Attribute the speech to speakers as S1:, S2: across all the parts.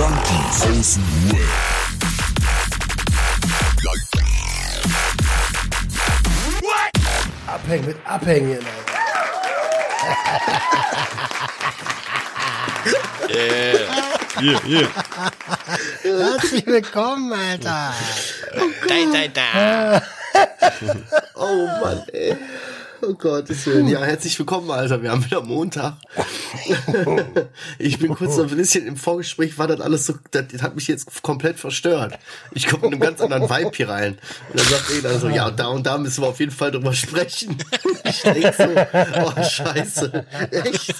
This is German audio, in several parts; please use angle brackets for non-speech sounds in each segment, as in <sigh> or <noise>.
S1: Junkies aus dem Web.
S2: Abhängen mit Abhängen.
S3: yeah. hier.
S2: Herzlich willkommen, Alter.
S3: Da, da, da.
S4: Oh Mann, ey. <laughs> <laughs> Oh Gottes Willen. Ja, herzlich willkommen, Alter. Wir haben wieder Montag. <laughs> Ich bin kurz noch ein bisschen im Vorgespräch, war das alles so, das hat mich jetzt komplett verstört. Ich komme mit einem ganz anderen Vibe hier rein. Und dann sagt er dann so, ja, da und da müssen wir auf jeden Fall drüber sprechen. <laughs> Ich denke so, oh Scheiße. Echt?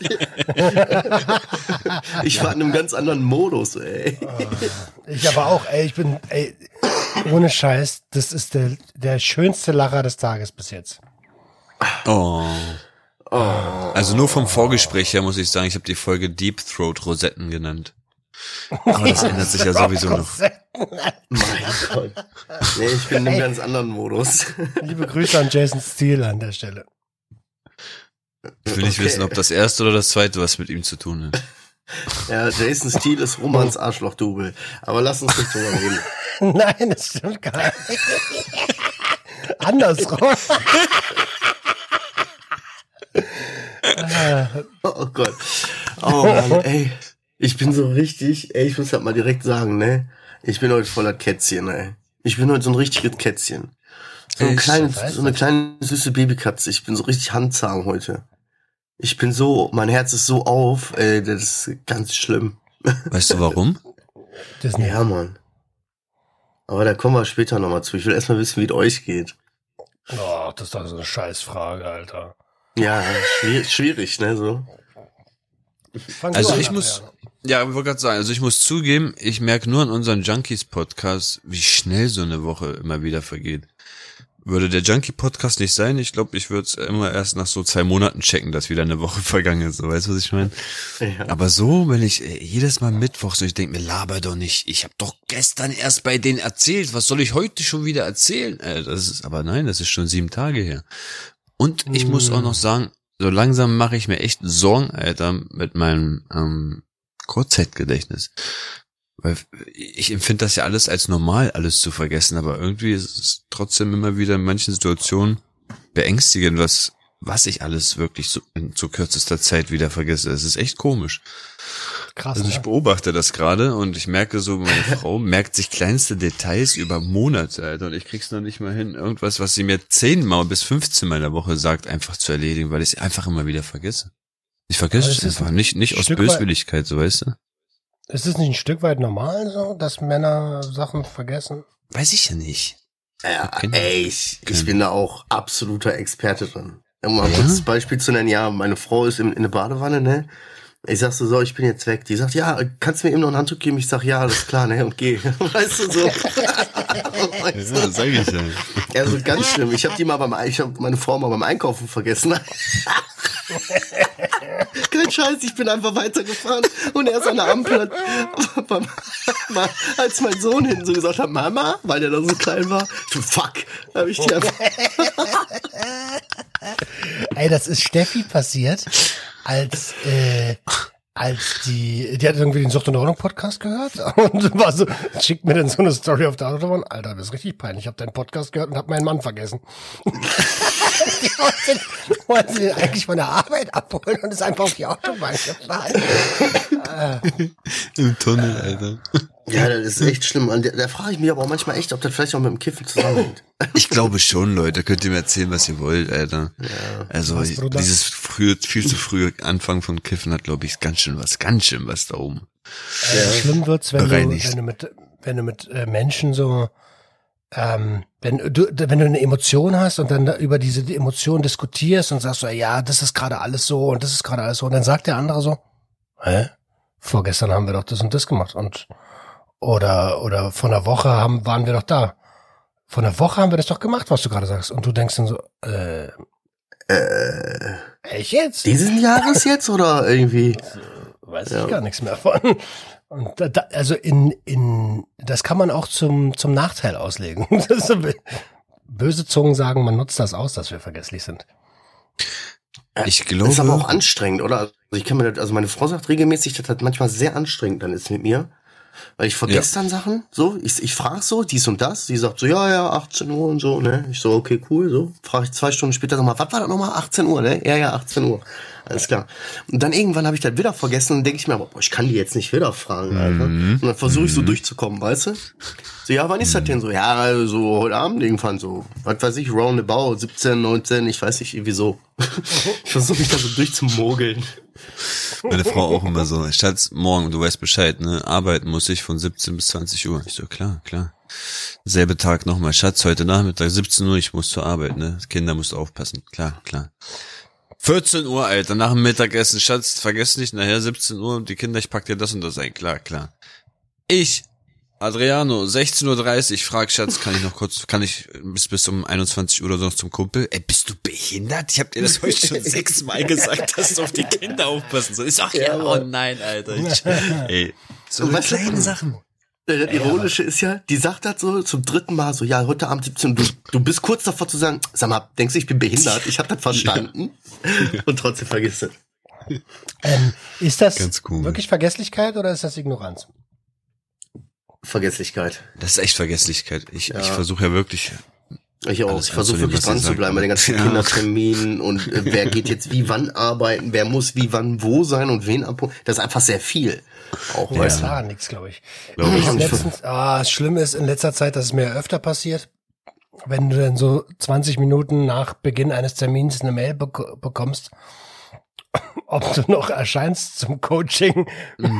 S4: Ich war in einem ganz anderen Modus, ey.
S2: Ich aber auch, ey, ich bin, ey, ohne Scheiß, das ist der, der schönste Lacher des Tages bis jetzt.
S3: Oh. Also nur vom Vorgespräch her muss ich sagen, ich habe die Folge Deep Throat Rosetten genannt. Aber das ändert sich ja sowieso noch.
S4: Mein Gott. Nee, ich bin in einem ganz anderen Modus.
S2: Liebe Grüße an Jason Steele an der Stelle.
S3: Ich will nicht
S4: Okay.
S3: wissen, ob das erste oder das zweite was mit ihm zu tun hat.
S4: Ja, Jason Steele ist Romans Arschloch-Double. Aber lass uns nicht drüber reden. <laughs>
S2: Nein, das stimmt gar nicht. <laughs> Andersrum. <laughs> <laughs>
S4: Oh Gott. Oh Mann, <laughs> ey. Ich bin so richtig, ey, ich muss halt mal direkt sagen, ne? Ich bin heute voller Kätzchen, ey. Ich bin heute so ein richtiges Kätzchen. So, ein kleines, so eine kleine süße Babykatze. Ich bin so richtig handzahm heute. Ich bin so, mein Herz ist so auf, ey, das ist ganz schlimm. <laughs>
S3: Weißt du warum?
S2: Disney.
S4: Ja, Mann. Aber da kommen wir später nochmal zu. Ich will erstmal wissen, wie es euch geht.
S2: Oh, das ist doch so eine Scheißfrage, Alter.
S4: Ja, schwierig, schwierig ne, so.
S2: Fang
S3: Also
S2: du an,
S3: ich muss, ja, ich wollte gerade sagen, also ich muss zugeben, ich merke nur an unseren Junkies-Podcast, wie schnell so eine Woche immer wieder vergeht. Würde der Junkie-Podcast nicht sein, ich glaube, ich würde es immer erst nach so zwei Monaten checken, dass wieder eine Woche <laughs> vergangen ist. So, weißt du, was ich meine?
S4: Ja.
S3: Aber so, wenn ich äh, jedes Mal Mittwoch so, ich denke mir, laber doch nicht. Ich habe doch gestern erst bei denen erzählt. Was soll ich heute schon wieder erzählen? Äh, das ist, aber nein, das ist schon sieben Tage her. Und ich muss auch noch sagen, so langsam mache ich mir echt Sorgen, Alter, mit meinem ähm, Kurzzeitgedächtnis. Weil ich empfinde das ja alles als normal, alles zu vergessen, aber irgendwie ist es trotzdem immer wieder in manchen Situationen beängstigend, was, was ich alles wirklich so in so kürzester Zeit wieder vergesse. Es ist echt komisch.
S2: Krass,
S3: Also ich
S2: ne?
S3: beobachte das gerade und ich merke so, meine <laughs> Frau merkt sich kleinste Details über Monate, Alter, und ich krieg's noch nicht mal hin, irgendwas, was sie mir zehnmal bis 15 Mal in der Woche sagt, einfach zu erledigen, weil ich es einfach immer wieder vergesse. Ich vergesse es einfach, nicht, nicht aus Böswilligkeit, so weißt du?
S2: Ist es nicht ein Stück weit normal so, dass Männer Sachen vergessen?
S3: Weiß ich ja nicht.
S4: Ja, ey, ich, ich bin da auch absoluter Experte drin. Um mal
S3: Ja?
S4: kurz Beispiel zu nennen, ja, meine Frau ist in, in der Badewanne, ne? Ich sag so, so, ich bin jetzt weg. Die sagt, ja, kannst du mir eben noch ein Handtuch geben? Ich sag, ja, alles klar, ne, und geh. <laughs> Weißt du, so. <laughs> weißt du?
S3: sag ich ja.
S4: Ja, so ganz schlimm. Ich habe die mal beim, ich habe meine Frau mal beim Einkaufen vergessen. <laughs> Kein Scheiß, ich bin einfach weitergefahren und erst an der Ampel hat, beim, als mein Sohn hinten so gesagt hat, Mama, weil der da so klein war, so, fuck, habe ich die einfach, <laughs>
S2: Ey, das ist Steffi passiert, als, äh, als die, die hat irgendwie den Sucht und Ordnung Podcast gehört <laughs> und war so, schickt mir dann so eine Story auf der Autobahn. Alter, das ist richtig peinlich. Ich habe deinen Podcast gehört und habe meinen Mann vergessen. <laughs> die wollte, wollte den eigentlich von der Arbeit abholen und ist einfach auf die Autobahn gefahren.
S3: Im Tunnel, Alter.
S4: Ja, das ist echt schlimm. Und da, da frage ich mich aber auch manchmal echt, ob das vielleicht auch mit dem Kiffen zusammenhängt. <laughs>
S3: Ich glaube schon, Leute. Könnt ihr mir erzählen, was ihr wollt, Alter. Also
S2: Was, Bruder?
S3: dieses frühe, viel zu frühe Anfang von Kiffen hat, glaube ich, ganz schön was, ganz schön was da oben.
S2: Äh, schlimm wird's, wenn du, wenn du mit, wenn du mit äh, Menschen so, ähm, wenn du, wenn du eine Emotion hast und dann da über diese Emotion diskutierst und sagst so, ja, das ist gerade alles so und das ist gerade alles so, und dann sagt der andere so, hä? Vorgestern haben wir doch das und das gemacht und oder oder vor einer Woche haben, waren wir doch da. Vor einer Woche haben wir das doch gemacht, was du gerade sagst. Und du denkst dann so, äh,
S4: Äh,
S2: echt jetzt?
S4: diesen Jahres jetzt oder irgendwie?
S2: weiß
S4: Ja.
S2: ich gar nichts mehr von. Und da, da, also in, in, das kann man auch zum, zum Nachteil auslegen. <laughs> Das ist so, böse Zungen sagen, man nutzt das aus, dass wir vergesslich sind.
S3: Ich
S4: Das
S3: glaube.
S4: ist aber auch anstrengend, oder? Also ich kann mir das, also meine Frau sagt regelmäßig, dass das manchmal sehr anstrengend dann ist mit mir. Weil ich vergesse dann Sachen, so, ich, ich frage so, dies und das, die sagt so, ja, ja, 18 Uhr und so, ne? Ich so, okay, cool, so. Frage ich zwei Stunden später nochmal, was war das nochmal? 18 Uhr, ne? Ja, ja, 18 Uhr. Alles klar. Und dann irgendwann habe ich das wieder vergessen und denke ich mir, aber, boah, ich kann die jetzt nicht wieder fragen, Alter. Und dann versuche ich so durchzukommen, weißt du? So, ja, wann ist das denn so? Ja, also so heute Abend irgendwann so, was weiß ich, roundabout, 17, 19, ich weiß nicht, irgendwie so. <laughs> ich versuche mich da so durchzumogeln.
S3: Meine Frau auch immer so, Schatz, morgen, du weißt Bescheid, ne? Arbeiten muss ich von 17 bis 20 Uhr. Ich so, klar, klar. Selbe Tag nochmal, Schatz, heute Nachmittag, 17 Uhr, ich muss zur Arbeit, ne? Kinder musst du aufpassen. Klar, klar. 14 Uhr, Alter, nach dem Mittagessen, Schatz, vergiss nicht, nachher 17 Uhr und die Kinder, ich pack dir das und das ein. Klar, klar. Ich, Adriano, 16.30 Uhr, frag Schatz, kann ich noch kurz, kann ich bis, bis um 21 Uhr oder so noch zum Kumpel? Ey, bist du behindert? Ich hab dir das heute schon sechsmal gesagt, dass du auf die Kinder aufpassen sollst. Ich sag, ja, oh nein, Alter. Ich, <laughs> ey, so kleine Sachen.
S4: Das Ironische ist ja, die sagt das so zum dritten Mal so, ja, heute Abend 17 Uhr, du, du bist kurz davor zu sagen, sag mal, denkst du, ich bin behindert? Ich habe das verstanden. Und trotzdem vergisst es.
S2: Ähm, ist das
S3: Ganz cool.
S2: wirklich Vergesslichkeit oder ist das Ignoranz?
S4: Vergesslichkeit.
S3: Das ist echt Vergesslichkeit. Ich,
S4: Ja.
S3: ich versuche ja wirklich,
S4: Ich auch.
S3: Alles
S4: ich versuche wirklich dran zu bleiben bei den ganzen <laughs>
S3: Ja.
S4: Kinderterminen und äh, wer geht jetzt wie wann arbeiten, wer muss wie wann wo sein und wen abholen. Das ist einfach sehr viel. Auch,
S2: Ja,
S4: weißt du.
S2: war nix, glaube ich.
S3: Glaub
S2: ich letztens, ah, das Schlimme ist in letzter Zeit, dass es mir öfter passiert, wenn du dann so 20 Minuten nach Beginn eines Termins eine Mail bek bekommst, <coughs> ob du noch erscheinst zum Coaching. <laughs>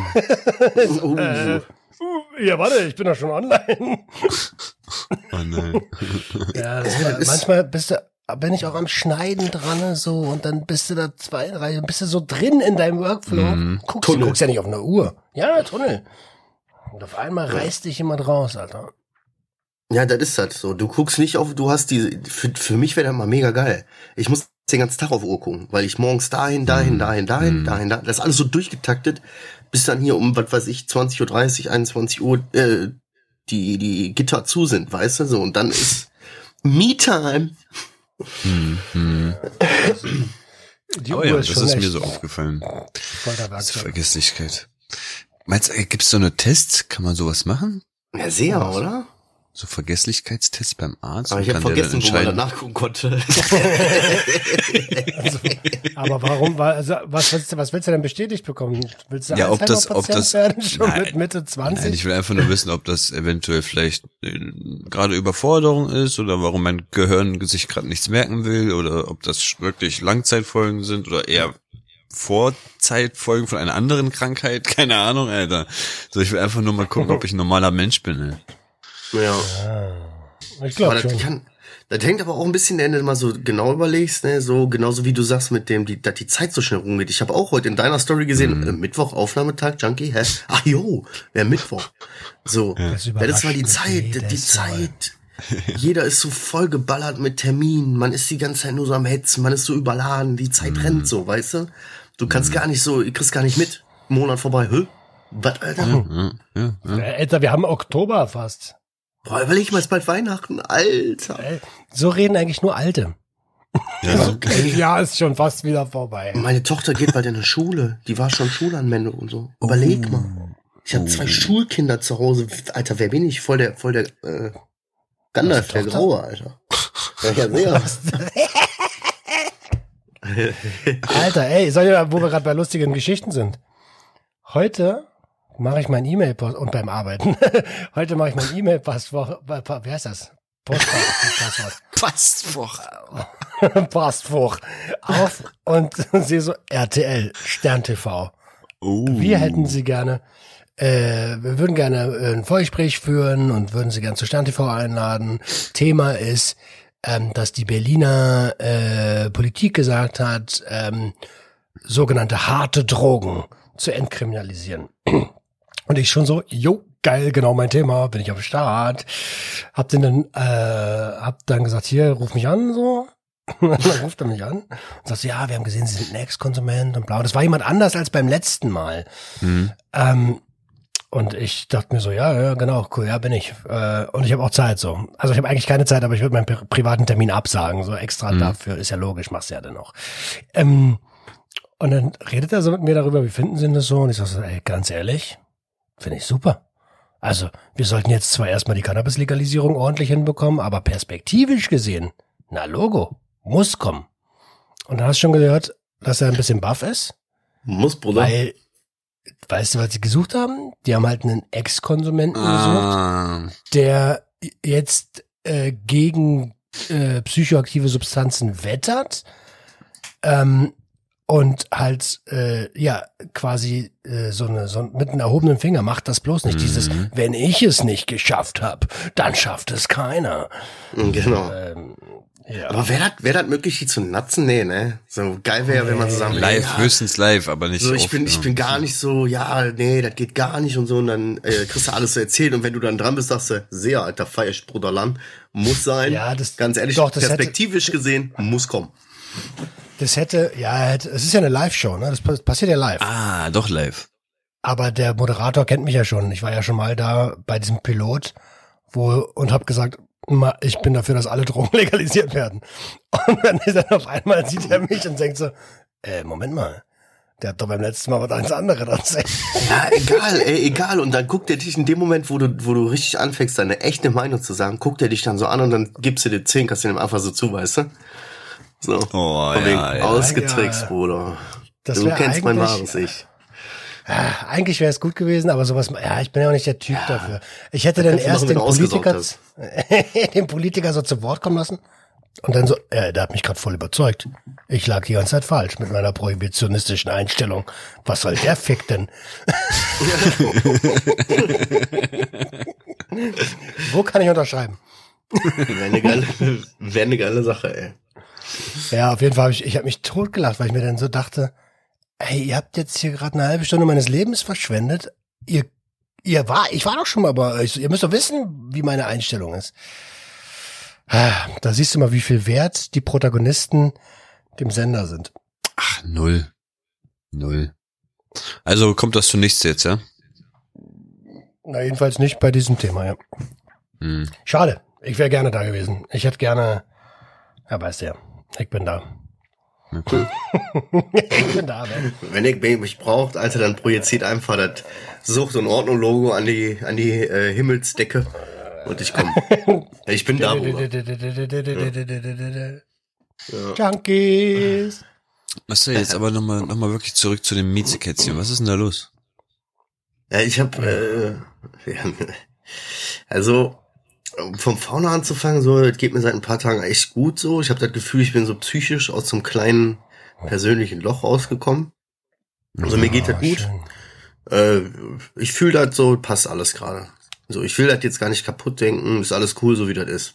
S4: Oh,
S2: Äh, ja, warte, ich bin doch schon online. <laughs>
S3: oh nein. <laughs>
S2: Ja, das
S4: Ja,
S2: manchmal bist du, bin ich auch am Schneiden dran so und dann bist du da zwei, drei, bist du so drin in deinem Workflow.
S3: Mhm.
S2: Guckst, du guckst ja nicht auf eine Uhr. Ja, Tunnel. Und auf einmal reißt dich jemand raus, Alter.
S4: Ja, das ist das so. Du guckst nicht auf, du hast diese, für, für mich wäre das mal mega geil. Ich muss den ganzen Tag auf Uhr gucken, weil ich morgens dahin, dahin, dahin, dahin,
S3: Mhm.
S4: dahin, dahin, das ist alles so durchgetaktet, bis dann hier um, was weiß ich, 20.30 Uhr, 21 Uhr, äh, die, die Gitter zu sind, weißt du, so, und dann ist <laughs> Me-Time.
S3: Hm, hm.
S2: Die
S3: Oh ja, das
S2: schon
S3: ist mir so aufgefallen.
S2: voll der
S3: Das ist
S2: Werkzeug.
S3: Vergesslichkeit. Meinst du, gibt es so eine Tests? Kann man sowas machen?
S4: Ja, sehr, oder?
S3: So Vergesslichkeitstests beim Arzt?
S4: Aber ich habe
S3: kann der
S4: vergessen, wo man da
S3: entscheiden-
S4: nachgucken konnte. <laughs>
S2: Also, aber warum, war- also, was, willst du, was willst du denn bestätigt bekommen? Willst du
S3: Ja, ob das- ob das-
S2: werden, schon
S3: Nein.
S2: mit Mitte 20?
S3: Nein, ich will einfach nur wissen, ob das eventuell vielleicht äh, gerade Überforderung ist oder warum mein Gehirn sich gerade nichts merken will oder ob das wirklich Langzeitfolgen sind oder eher Vorzeitfolgen von einer anderen Krankheit. <laughs> Keine Ahnung, Alter. So, ich will einfach nur mal gucken, ob ich ein normaler Mensch bin. Ey.
S4: Ja.
S2: ich
S4: Aber
S2: glaube
S4: das
S2: schon.
S4: kann, das hängt aber auch ein bisschen, wenn du mal so genau überlegst, ne, so genauso wie du sagst mit dem, die, dass die Zeit so schnell rumgeht. Ich habe auch heute in deiner Story gesehen, äh, Mittwoch Aufnahmetag, Junkie, hä? Ach jo, wäre Mittwoch. So,
S2: Das
S4: ja, das war die Zeit, die. Zeit. Jeder ist so voll geballert mit Terminen, man ist die ganze Zeit nur so am Hetzen, man ist so überladen, die Zeit rennt so, weißt du? Du kannst gar nicht so, du kriegst gar nicht mit. Monat vorbei, hä? Was, Alter?
S3: Ja, ja, ja.
S2: Äh, Alter, wir haben Oktober fast.
S4: Boah, überleg mal, ist bald Weihnachten, Alter.
S2: So reden eigentlich nur Alte.
S3: ja
S2: Das <laughs> Jahr ist schon fast wieder vorbei.
S4: Meine Tochter geht bald in die Schule. Die war schon Schulanmeldung und so. Überleg
S3: Oh.
S4: mal. Ich habe zwei Schulkinder zu Hause. Alter, wer bin ich? Voll der, voll der äh, Gandalf, der? Graue, Alter. Ja, ja, sehr. <laughs>
S2: Alter, ey, soll ja, wo wir gerade bei lustigen Geschichten sind. Heute mache ich mein E-Mail-Post und beim Arbeiten. <laughs> Heute mache ich mein E-Mail-Passwort. Wie heißt das? Postfach,
S3: doch.
S2: Passwort. Passwort auf und <laughs> sehe so RTL, Stern TV.
S3: Oh.
S2: Wir hätten Sie gerne, äh, wir würden gerne äh, ein Vorgespräch führen und würden Sie gerne zu Stern TV einladen. Thema ist, ähm, dass die Berliner äh, Politik gesagt hat, ähm, sogenannte harte Drogen zu entkriminalisieren. Und ich schon so, jo, geil, genau mein Thema, bin ich am Start. Hab den dann, äh, hab dann gesagt, hier, ruf mich an, so. <laughs> Und dann ruft er mich an und sagt, ja, wir haben gesehen, Sie sind ein Ex-Konsument und blau. Das war jemand anders als beim letzten Mal.
S3: Hm.
S2: Ähm, und ich dachte mir so, ja, ja, genau, cool, ja, bin ich. Äh, und ich habe auch Zeit so. Also ich habe eigentlich keine Zeit, aber ich würde meinen pri- privaten Termin absagen. So extra
S3: Mhm.
S2: dafür, ist ja logisch, machst du ja dann auch. Ähm, und dann redet er so mit mir darüber, wie finden Sie das so? Und ich sag so, ey, ganz ehrlich, finde ich super. Also, wir sollten jetzt zwar erstmal die Cannabis-Legalisierung ordentlich hinbekommen, aber perspektivisch gesehen, na Logo, muss kommen. Und dann hast du schon gehört, dass er ein bisschen buff ist,
S4: Muss, Bruder.
S2: weil, weißt du, was sie gesucht haben? Die haben halt einen Ex-Konsumenten gesucht,
S3: Ah,
S2: der jetzt äh, gegen äh, psychoaktive Substanzen wettert ähm, und halt äh, ja quasi äh, so eine so mit einem erhobenen Finger macht das bloß nicht dieses wenn ich es nicht geschafft habe dann schafft es keiner
S4: Genau.
S2: ähm, ja
S4: Aber wäre das, wär das möglich, die zu natzen? Nee, ne? So geil wäre, wenn man zusammen
S3: live,
S4: ja,
S3: höchstens live, aber nicht
S4: So, ich
S3: oft,
S4: bin, ich
S3: ja.
S4: bin gar nicht so, ja, nee, das geht gar nicht und so, und dann äh, kriegst du alles so erzählt und wenn du dann dran bist, sagst du, sehr, alter, feier ich Bruderland, muss sein.
S2: Ja, das-
S4: ganz ehrlich,
S2: doch, das hätte-
S4: perspektivisch gesehen, muss kommen.
S2: Das hätte ja es ist ja eine Live-Show ne das pass- passiert ja live
S3: Ah, doch live.
S2: aber der Moderator kennt mich ja schon ich war ja schon mal da bei diesem Pilot wo und habe gesagt ich bin dafür, dass alle Drogen <laughs> legalisiert werden. Und dann ist er auf einmal sieht er mich und denkt so, äh, Moment mal, der hat doch beim letzten Mal was ganz anderes erzählt.
S4: Ja, egal, ey, egal. Und dann guckt er dich in dem Moment, wo du, wo du richtig anfängst, deine echte Meinung zu sagen, guckt er dich dann so an und dann gibst du dir zehn, kannst du ihm einfach so zu, weißt du? So.
S3: Oh,
S4: Von wegen
S3: ja, ja.
S4: ausgetrickst,
S2: Ja.
S4: Bruder.
S2: Das
S4: du kennst mein wahres Ich.
S2: Ah, Eigentlich wäre es gut gewesen, aber sowas, ja, ich bin ja auch nicht der Typ dafür. Ich hätte dann erst den Politiker, <laughs> den Politiker so zu Wort kommen lassen und dann so, äh, der hat mich gerade voll überzeugt. Ich lag die ganze Zeit falsch mit meiner prohibitionistischen Einstellung. Was soll der Fick denn? <laughs> Wo kann ich unterschreiben?
S4: Wäre eine geile, wär eine geile Sache, ey.
S2: Ja, auf jeden Fall habe ich, ich habe mich totgelacht, weil ich mir dann so dachte, ey, ihr habt jetzt hier gerade eine halbe Stunde meines Lebens verschwendet. Ihr, ihr war, ich war doch schon mal bei euch. Ihr müsst doch wissen, wie meine Einstellung ist. Ah, Da siehst du mal, wie viel wert die Protagonisten dem Sender sind.
S3: Ach, null. Null. Also kommt das zu nichts jetzt, ja?
S2: Na, jedenfalls nicht bei diesem Thema, ja.
S3: Hm.
S2: Schade. Ich wäre gerne da gewesen. Ich hätte gerne, ja, weißt du ja, ich bin da.
S3: Okay. <laughs>
S2: ich bin da, man.
S4: Wenn ich mich braucht, Alter, dann projiziert einfach das Sucht- und Ordnung-Logo an die, an die äh, Himmelsdecke und ich komme. <laughs> ich bin da, Bruder.
S2: Junkies.
S3: Marcel, jetzt aber nochmal noch mal wirklich zurück zu dem Miezekätzchen. Was ist denn da los?
S4: Ja, ich hab, äh, ja, <laughs> also, um vom Fauna anzufangen, so, das geht mir seit ein paar Tagen echt gut so. Ich habe das Gefühl, ich bin so psychisch aus so einem kleinen persönlichen Loch rausgekommen. Also mir geht das gut. Äh, ich fühle das so, passt alles gerade. So, ich will das jetzt gar nicht kaputt denken, ist alles cool, so wie das ist.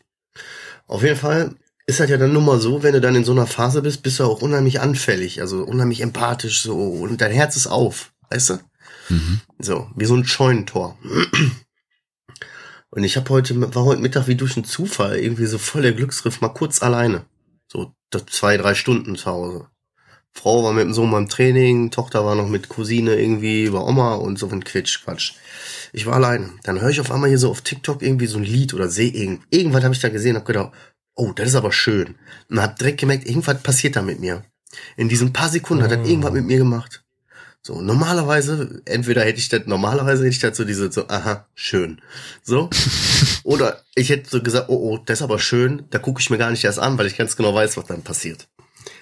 S4: Auf jeden Fall ist das ja dann nun mal so, wenn du dann in so einer Phase bist, bist du auch unheimlich anfällig, also unheimlich empathisch so und dein Herz ist auf, weißt du?
S3: Mhm.
S4: So, wie so ein Scheunentor. Und ich habe heute, war heute Mittag wie durch einen Zufall irgendwie so voll der Glücksgriff, mal kurz alleine. So zwei, drei Stunden zu Hause. Frau war mit dem Sohn beim Training, Tochter war noch mit Cousine irgendwie bei Oma und so ein Quitsch, Quatsch. Ich war alleine. Dann höre ich auf einmal hier so auf TikTok irgendwie so ein Lied oder sehe irgend, irgendwas habe ich da gesehen, hab gedacht, oh, das ist aber schön. Und hab direkt gemerkt, irgendwas passiert da mit mir. In diesen paar Sekunden hat das irgendwas mit mir gemacht. So, normalerweise, entweder hätte ich das, normalerweise hätte ich das so diese, so, aha, schön. So. <laughs> Oder ich hätte so gesagt, oh, oh, das ist aber schön, da gucke ich mir gar nicht erst an, weil ich ganz genau weiß, was dann passiert.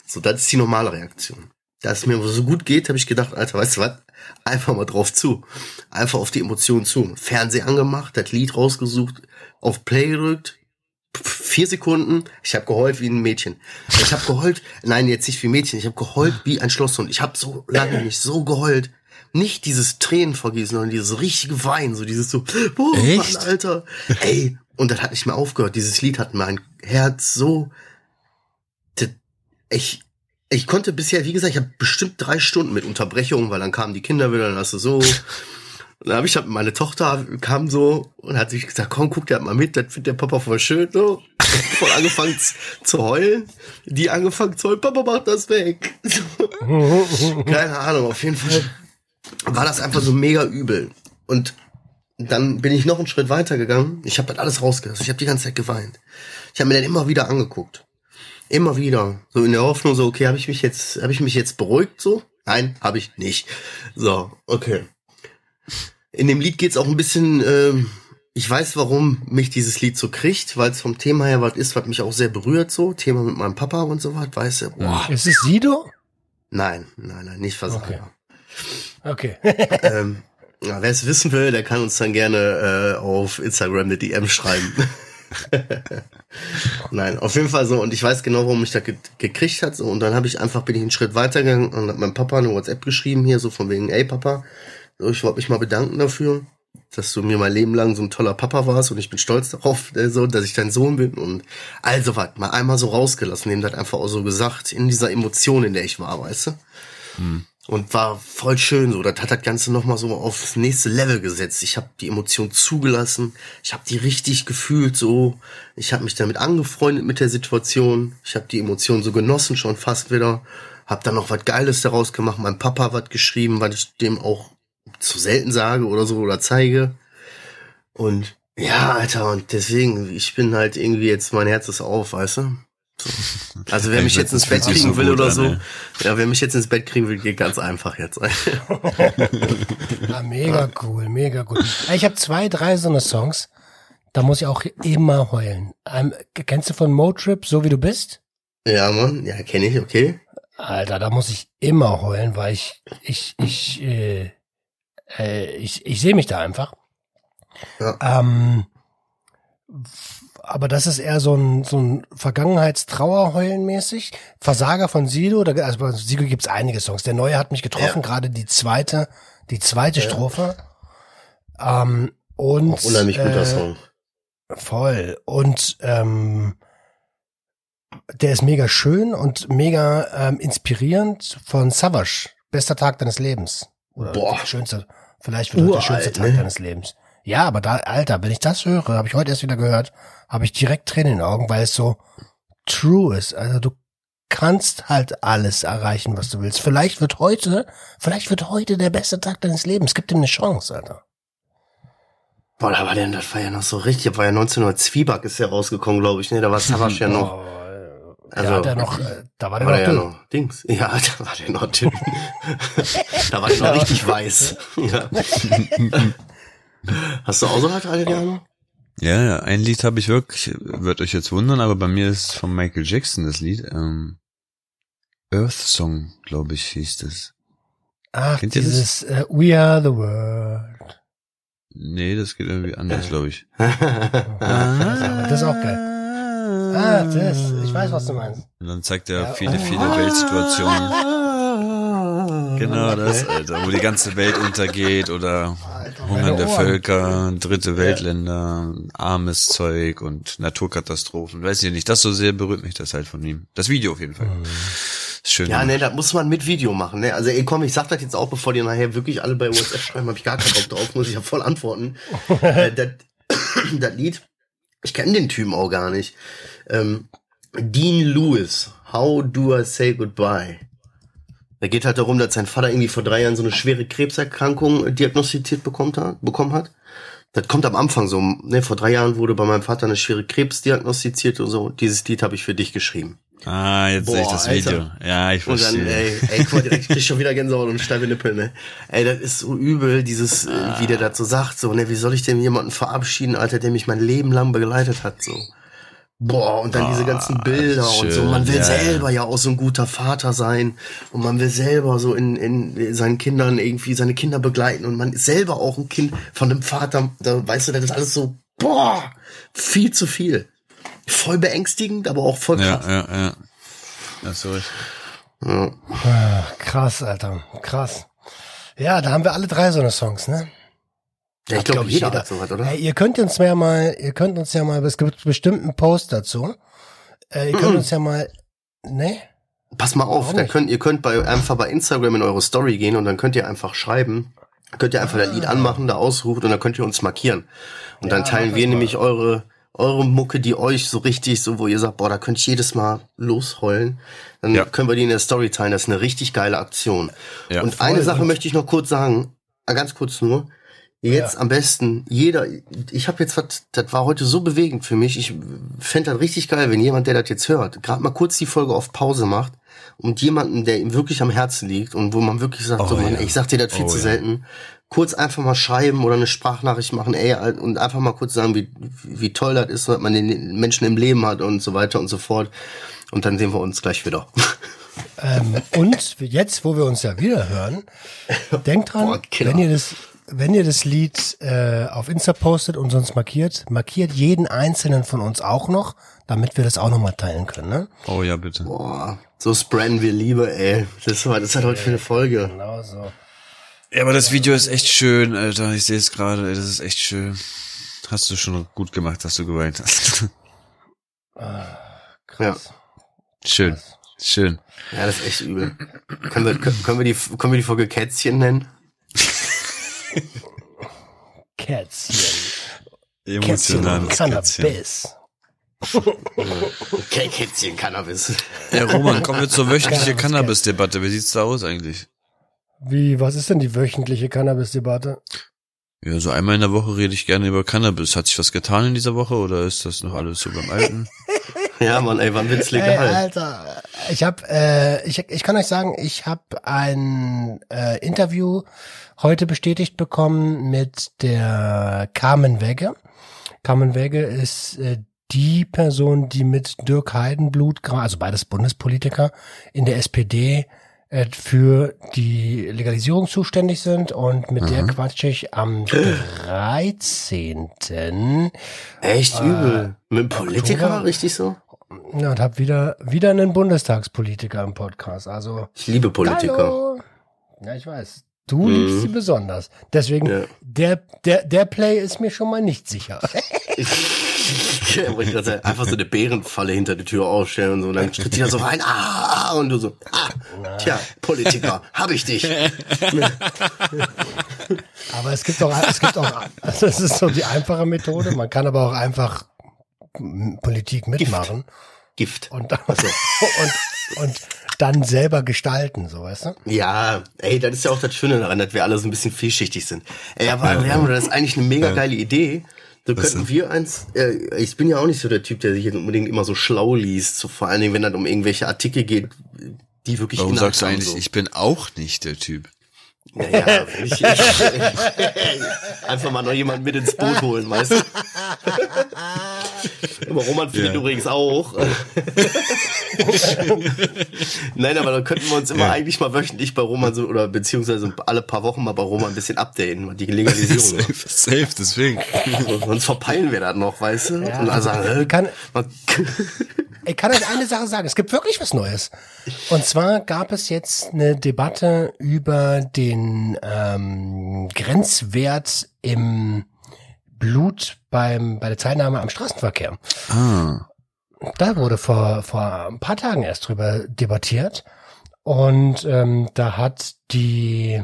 S4: So, das ist die normale Reaktion. Da es mir so gut geht, habe ich gedacht, Alter, weißt du was? Einfach mal drauf zu. Einfach auf die Emotionen zu. Fernseher angemacht, das Lied rausgesucht, auf Play gedrückt, vier Sekunden, ich habe geheult wie ein Mädchen. Ich habe geheult, nein, jetzt nicht wie ein Mädchen, ich habe geheult wie ein Schlosshund. Ich habe so lange nicht so geheult. Nicht dieses Tränenvergießen, sondern dieses richtige Weinen, so dieses so, boah,
S3: Echt?
S4: Mann, Alter. Ey, und das hat nicht mehr aufgehört. Dieses Lied hat mein Herz so, ich, ich konnte bisher, wie gesagt, ich habe bestimmt drei Stunden mit Unterbrechungen, weil dann kamen die Kinder wieder, dann hast du so. Und dann habe ich hab meine Tochter kam so und hat sich gesagt, komm, guck dir mal mit, das findet der Papa voll schön, so. <laughs> Voll angefangen zu heulen. Die angefangen zu heulen, Papa macht das weg. <laughs> Keine Ahnung, auf jeden Fall war das einfach so mega übel. Und dann bin ich noch einen Schritt weiter gegangen. Ich habe das alles rausgelassen. Ich habe die ganze Zeit geweint. Ich habe mir dann immer wieder angeguckt. Immer wieder. So in der Hoffnung, so, okay, habe ich mich jetzt, habe ich mich jetzt beruhigt so? Nein, habe ich nicht. So, okay. In dem Lied geht's auch ein bisschen, ähm, ich weiß, warum mich dieses Lied so kriegt, weil es vom Thema her was ist, was mich auch sehr berührt, so. Thema mit meinem Papa und so was, weißt du. Boah.
S2: Ist es Sido?
S4: Nein, nein, nein, nicht Versager.
S2: Okay. <laughs>
S4: ähm, ja, wer es wissen will, der kann uns dann gerne äh, auf Instagram eine DM schreiben. <laughs> Nein, auf jeden Fall so. Und ich weiß genau, warum mich da ge gekriegt hat. So. Und dann habe ich einfach, bin ich einen Schritt weitergegangen und habe meinem Papa eine WhatsApp geschrieben hier, so von wegen, ey Papa, ich wollte mich mal bedanken dafür, dass du mir mein Leben lang so ein toller Papa warst und ich bin stolz darauf, <laughs> äh, so, dass ich dein Sohn bin. Und also was, mal einmal so rausgelassen, dem das einfach auch so gesagt, in dieser Emotion, in der ich war, weißt du?
S3: Hm.
S4: Und war voll schön so. Das hat das Ganze nochmal so aufs nächste Level gesetzt. Ich habe die Emotion zugelassen. Ich habe die richtig gefühlt so. Ich habe mich damit angefreundet mit der Situation. Ich habe die Emotion so genossen schon fast wieder. Hab dann noch was Geiles daraus gemacht. Mein Papa was geschrieben, weil ich dem auch zu selten sage oder so oder zeige. Und ja, Alter, und deswegen, ich bin halt irgendwie jetzt, mein Herz ist auf, weißt du? So. Also wer
S3: Ich
S4: mich jetzt ins Bett kriegen will oder so, ja, wer mich jetzt ins Bett kriegen will, geht ganz einfach jetzt. <laughs>
S2: Ja, mega cool, mega cool. Ich habe zwei, drei so eine Songs, da muss ich auch immer heulen. Ähm, kennst du von Motrip, so wie du bist?
S4: ja, Mann, ja, kenne ich, okay.
S2: Alter, da muss ich immer heulen, weil ich, ich, ich, äh, äh, ich, ich sehe mich da einfach.
S4: Ja.
S2: Ähm, aber das ist eher so ein, so ein Vergangenheitstrauerheulen mäßig. Versager von Sido, da, also bei Sido gibt's einige Songs. Der neue hat mich getroffen,
S4: Ja.
S2: gerade die zweite, die zweite Strophe. Ähm, und
S4: Auch unheimlich guter
S2: äh,
S4: Song.
S2: Voll. Und ähm, der ist mega schön und mega ähm, inspirierend von Savage. Bester Tag deines Lebens. Oder
S4: Boah.
S2: der schönste, vielleicht wird heute der schönste Tag
S4: ne?
S2: deines Lebens. Ja, aber da, Alter, wenn ich das höre, habe ich heute erst wieder gehört, habe ich direkt Tränen in den Augen, weil es so true ist. Also du kannst halt alles erreichen, was du willst. Vielleicht wird heute, vielleicht wird heute der beste Tag deines Lebens. Gib ihm eine Chance, Alter.
S4: Boah, war denn, das war ja noch so richtig, war ja 1900 Zwieback ist ja rausgekommen, glaube ich, ne, da war <laughs> Savage ja noch, Also,
S2: da, hat er noch, äh, da war der
S4: war
S2: noch
S4: der ja noch Dings. <laughs> Ja, da war der noch dünn. <laughs> da war ich noch richtig weiß. Ja. <laughs> Hast du auch so was, Adriano?
S3: Ja, ja, ein Lied habe ich wirklich, wird euch jetzt wundern, aber bei mir ist von Michael Jackson das Lied. Ähm, Earth Song, glaube ich, hieß das.
S2: Ach,
S3: Kennt ihr das?
S2: dieses äh, We Are the World.
S3: Nee, das geht irgendwie anders, glaube ich.
S2: aber das ist auch geil. Ah, das. Ich weiß, was du meinst.
S3: Und dann zeigt er
S2: Ja.
S3: viele, viele Weltsituationen. Genau das, Alter, wo die ganze Welt untergeht oder hungernde
S2: meine Ohren.
S3: Völker, dritte Weltländer, armes Zeug und Naturkatastrophen. Weiß ich nicht, das so sehr berührt mich das halt von ihm. Das Video auf jeden Fall. Ist schön.
S4: Ja, ne, das muss man mit Video machen, ne? Also, ey, komm, ich sag das jetzt auch, bevor die nachher wirklich alle bei WhatsApp schreiben, habe ich gar keinen Bock drauf, muss ich ja voll antworten. <laughs> äh, das, <coughs> das Lied, ich kenne den Typen auch gar nicht. Ähm, Dean Lewis, How Do I Say Goodbye? Da geht halt darum, dass sein Vater irgendwie vor drei Jahren so eine schwere Krebserkrankung diagnostiziert bekommen hat. Bekommen hat. Das kommt am Anfang so, ne, vor drei Jahren wurde bei meinem Vater eine schwere Krebs diagnostiziert und so. Dieses Lied habe ich für dich geschrieben.
S3: Ah, jetzt sehe ich
S4: Boah,
S3: das
S4: Alter.
S3: Video. Ja, ich
S4: Und dann,
S3: verstehe.
S4: ey, ey, guck mal, direkt, ich krieg schon wieder Gänsehaut und steife Nippel, ne? Ey, das ist so übel, dieses, äh, wie der dazu sagt, so, ne, wie soll ich denn jemanden verabschieden, Alter, der mich mein Leben lang begleitet hat, so. Boah, und dann diese ganzen Bilder und so.
S3: schön,
S4: Man will
S3: ja,
S4: selber ja auch so ein guter Vater sein und man will selber so in, in seinen Kindern irgendwie seine Kinder begleiten und man ist selber auch ein Kind von einem Vater, da weißt du, das ist alles so, boah, viel zu viel. Voll beängstigend, aber auch voll
S3: ja,
S4: krass.
S3: ja, ja. Ja, sorry.
S4: Ja.
S2: Ah, krass, Alter. Krass. Ja, da haben wir alle drei so eine Songs, ne?
S4: Ja, ich glaube,
S2: glaub ich,
S4: jeder,
S2: jeder.
S4: hat sowas, oder?
S2: Ihr könnt uns ja mal, ihr könnt uns ja mal, es gibt bestimmt einen Post dazu. Äh, ihr könnt uns ja mal, ne?
S4: Pass mal auf,
S2: nicht?
S4: könnt, ihr könnt bei, einfach bei Instagram in eure Story gehen und dann könnt ihr einfach schreiben, könnt ihr einfach das Lied anmachen, da ausrufen und dann könnt ihr uns markieren. Und
S2: Ja,
S4: dann teilen wir
S2: mal.
S4: nämlich eure, eure Mucke, die euch so richtig, so wo ihr sagt, boah, da könnt ich jedes Mal losheulen. Dann
S3: Ja.
S4: können wir die in der Story teilen. Das ist eine richtig geile Aktion.
S3: Ja,
S4: und eine Sache möchte ich noch kurz sagen, äh, ganz kurz nur. Jetzt
S2: Ja.
S4: am besten, jeder, ich habe jetzt was, das war heute so bewegend für mich. Ich fänd das richtig geil, wenn jemand, der das jetzt hört, gerade mal kurz die Folge auf Pause macht und jemanden, der ihm wirklich am Herzen liegt und wo man wirklich sagt,
S3: Oh,
S4: so, Mann,
S3: ja.
S4: ich sag dir das viel
S3: Oh,
S4: zu
S3: ja.
S4: selten, kurz einfach mal schreiben oder eine Sprachnachricht machen, ey, und einfach mal kurz sagen, wie, wie toll das ist, dass man den Menschen im Leben hat und so weiter und so fort. Und dann sehen wir uns gleich wieder.
S2: Ähm, und jetzt, wo wir uns ja wieder hören, <laughs> denkt dran,
S4: Boah,
S2: wenn ihr das, wenn ihr das Lied äh, auf Insta postet und sonst markiert, markiert jeden einzelnen von uns auch noch, damit wir das auch nochmal teilen können. Ne?
S3: Oh ja, bitte.
S4: Boah, so spreaden wir Liebe, ey. Das war, das hat heute für eine Folge.
S2: Genau so.
S3: Ja, aber das Video ist echt schön, Alter. Ich sehe es gerade, ey, das ist echt schön. Hast du schon gut gemacht, dass du geweint hast.
S2: Krass.
S3: schön. Schön.
S4: Ja, das ist echt übel. Können wir, können wir die, können wir die Folge Kätzchen nennen?
S2: Kätzchen.
S3: Emotionales
S2: Kätzchen. Cannabis.
S4: Okay, Kätzchen, Cannabis.
S3: Ja, Roman, kommen wir zur wöchentlichen
S2: Cannabis,
S3: Cannabis-Debatte. Wie sieht's da aus eigentlich?
S2: Wie, was ist denn die wöchentliche Cannabis-Debatte?
S3: Ja, so einmal in der Woche rede ich gerne über Cannabis. Hat sich was getan in dieser Woche oder ist das noch alles so beim Alten? <laughs>
S4: Ja, Mann, ey, wann wird's
S2: Ey,
S4: legal?
S2: Alter, ich hab, äh, ich, ich kann euch sagen, ich habe ein äh, Interview heute bestätigt bekommen mit der Carmen Wegge. Carmen Wegge ist äh, die Person, die mit Dirk Heidenblut, also beides Bundespolitiker, in der SPD äh, für die Legalisierung zuständig sind und mit der quatsche ich am <gasps> 13.
S4: Echt übel. Mit dem Politiker,
S2: Oktober?
S4: richtig so?
S2: Ja, und habe wieder wieder einen Bundestagspolitiker im Podcast. Also
S4: Ich liebe Politiker.
S2: Hallo. Ja, ich weiß. Du liebst sie besonders. Deswegen
S4: Ja.
S2: der der der Play ist mir schon mal nicht sicher. <laughs> <laughs>
S4: Ja, Einfach so eine Bärenfalle hinter die Tür aufstellen und so. Und dann tritt die da so rein. Ah, ah, und du so. Ah, tja, Politiker, hab ich dich. <laughs>
S2: aber es gibt auch es gibt auch also das ist so die einfache Methode. Man kann aber auch einfach Politik mitmachen
S4: Gift.
S2: und dann, und und dann selber gestalten, so weißt du?
S4: Ja, ey, das ist ja auch das Schöne daran, dass wir alle so ein bisschen vielschichtig sind. Ey, aber wir haben das ist eigentlich eine mega geile Idee. So könnten
S3: denn?
S4: wir eins, äh, ich bin ja auch nicht so der Typ, der sich jetzt unbedingt immer so schlau liest, so vor allen Dingen, wenn dann um irgendwelche Artikel geht, die wirklich
S3: Warum sagst du eigentlich,
S4: so.
S3: ich bin auch nicht der Typ?
S4: Naja, ich, ich, <laughs> einfach mal noch jemanden mit ins Boot holen, weißt du? <laughs> Aber Roman findet
S3: Ja.
S4: übrigens auch. <laughs> <laughs> Nein, aber dann könnten wir uns immer
S3: Ja.
S4: eigentlich mal wöchentlich bei Roman so, oder beziehungsweise alle paar Wochen mal bei Roman ein bisschen updaten, die Legalisierung. <laughs>
S3: safe, safe, deswegen.
S4: Sonst verpeilen wir das noch, weißt du? Und dann sagen, äh,
S2: Kann, <laughs> Ich kann euch eine Sache sagen, es gibt wirklich was Neues. Und zwar gab es jetzt eine Debatte über den ähm, Grenzwert im Blut beim bei der Teilnahme am Straßenverkehr.
S3: Ah.
S2: Da wurde vor vor ein paar Tagen erst drüber debattiert und ähm, da hat die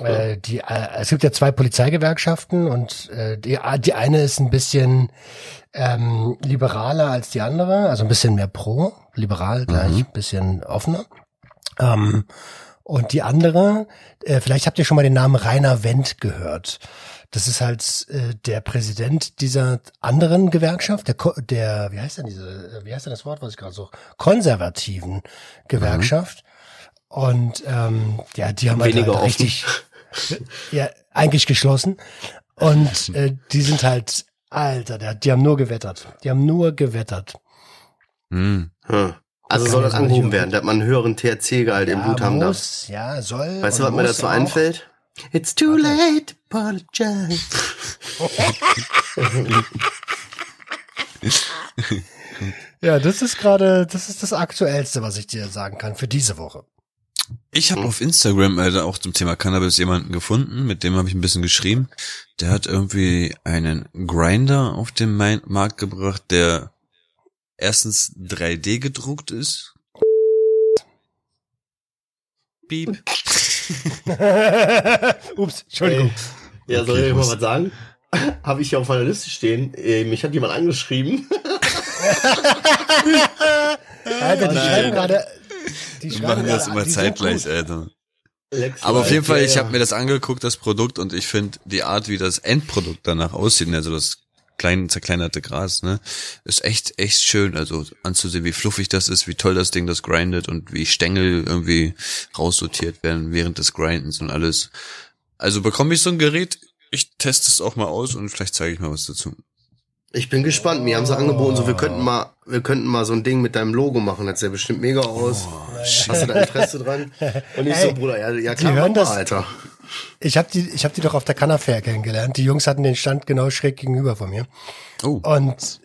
S2: äh, die äh, es gibt ja zwei Polizeigewerkschaften und äh, die die eine ist ein bisschen ähm, liberaler als die andere, also ein bisschen mehr pro, liberal gleich, ein bisschen offener. Ähm, und die andere, äh, vielleicht habt ihr schon mal den Namen Rainer Wendt gehört. Das ist halt äh, der Präsident dieser anderen Gewerkschaft, der, Ko- der wie heißt denn diese, äh, wie heißt denn das Wort, was ich gerade suche, konservativen Gewerkschaft. Und ähm, ja, die haben halt,
S4: Weniger
S2: halt richtig, ja, eigentlich geschlossen. Und <laughs> äh, die sind halt, Alter, der, die haben nur gewettert. Die haben nur gewettert.
S3: Hm.
S4: hm. also soll
S2: ja
S4: das
S2: so nicht
S4: angehoben werden, dass man einen höheren THC-Gehalt im Blut haben darf.
S2: muss, ja, soll.
S4: Weißt du, was mir dazu
S2: auch.
S4: einfällt? It's too late to apologize. <laughs>
S2: Ja, das ist gerade, das ist das Aktuellste, was ich dir sagen kann für diese Woche.
S3: Ich habe auf Instagram äh, auch zum Thema Cannabis jemanden gefunden, mit dem habe ich ein bisschen geschrieben. Der hat irgendwie einen Grinder auf den Markt gebracht, der erstens 3D gedruckt ist. Piep. <laughs> <laughs>
S2: Ups, Entschuldigung.
S4: Ja, soll
S3: Okay,
S4: ich mal
S3: was-
S4: sagen? Habe ich hier auf meiner Liste stehen. Äh, Mich hat jemand angeschrieben. <laughs>
S2: Alter, die schreiben gerade. Die
S3: Wir
S2: schreiben
S3: machen das immer zeitgleich. Alter.
S4: Lex
S3: Aber auf jeden Fall, ich habe mir das angeguckt, das Produkt, und ich finde die Art, wie das Endprodukt danach aussieht, also das klein zerkleinerte Gras, ne, ist echt, echt schön. Also anzusehen, wie fluffig das ist, wie toll das Ding das grindet und wie Stängel irgendwie raussortiert werden während des Grindens und alles. Also bekomme ich so ein Gerät, ich teste es auch mal aus und vielleicht zeige ich mal was dazu.
S4: Ich bin gespannt. Mir haben sie angeboten, so wir könnten mal, wir könnten mal so ein Ding mit deinem Logo machen. Das sähe bestimmt mega aus. Hast du da Interesse dran? Und ich so,
S2: Ey,
S4: Bruder, ja, ja klar,
S2: hören
S4: mach mal,
S2: das-
S4: Alter.
S2: Ich habe die, ich habe die doch auf der Cannafair kennengelernt. Die Jungs hatten den Stand genau schräg gegenüber von mir.
S3: Oh.
S2: Und,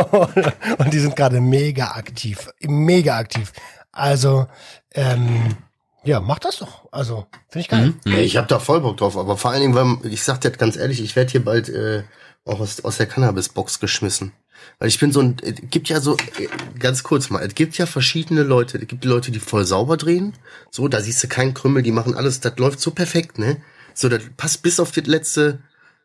S2: <laughs> und die sind gerade mega aktiv. Mega aktiv. Also, ähm, ja, mach das doch. Also, finde ich geil.
S4: Ey, ich hab da voll Bock drauf, aber vor allen Dingen, weil ich sag dir ganz ehrlich, ich werde hier bald äh, auch aus, aus der Cannabis-Box geschmissen. Weil ich bin so ein, es gibt ja so, ganz kurz mal, es gibt ja verschiedene Leute. Es gibt die Leute, die voll sauber drehen. So, da siehst du keinen Krümmel, die machen alles, das läuft so perfekt, ne? So, das passt bis auf das letzte,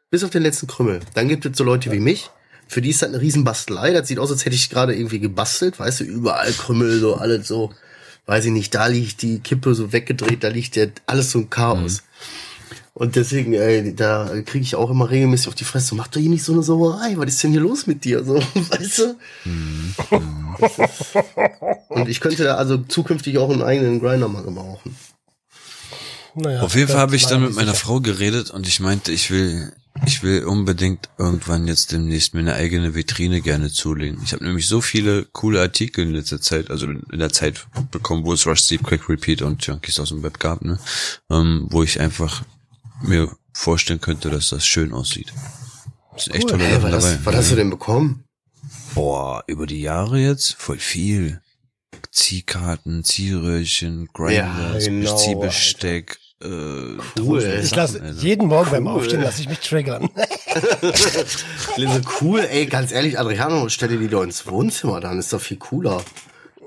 S4: bis auf den letzten Krümmel. Dann gibt es so Leute wie mich, für die ist das eine Riesenbastelei. Das sieht aus, als hätte ich gerade irgendwie gebastelt, weißt du, überall Krümmel, so alles so, weiß ich nicht, da liegt die Kippe so weggedreht, da liegt ja alles so ein Chaos. Und deswegen, ey, da kriege ich auch immer regelmäßig auf die Fresse, so, mach doch hier nicht so eine Sauerei, was ist denn hier los mit dir? So, <laughs> weißt du? Ist- Und ich könnte da also zukünftig auch einen eigenen Grinder mal gebrauchen.
S2: Naja,
S3: Auf jeden Fall habe ich dann mit meiner. Frau geredet und ich meinte, ich will, ich will unbedingt irgendwann jetzt demnächst mir eine eigene Vitrine gerne zulegen. Ich habe nämlich so viele coole Artikel in letzter Zeit, also in der Zeit bekommen, wo es Rush Sleep, Quick Repeat und Junkies aus dem Web gab, ne, ähm, wo ich einfach mir vorstellen könnte, dass das schön aussieht. Das sind echt
S2: Cool.
S3: tolle
S4: Hey,
S3: Sachen
S4: was,
S3: dabei.
S4: hast, was hast du denn bekommen?
S3: Boah, über die Jahre jetzt voll viel. Ziehkarten, Ziehröhrchen, Grinders,
S4: Ja, genau,
S3: Ziehbesteck, äh,
S4: Cool.
S2: Ich
S3: Sachen,
S2: lasse
S3: Alter.
S2: jeden Morgen beim
S4: Cool.
S2: Aufstehen lasse ich mich triggern. <laughs>
S4: Cool, ey, ganz ehrlich, Adriano, stell dir die doch ins Wohnzimmer, dann ist doch viel cooler.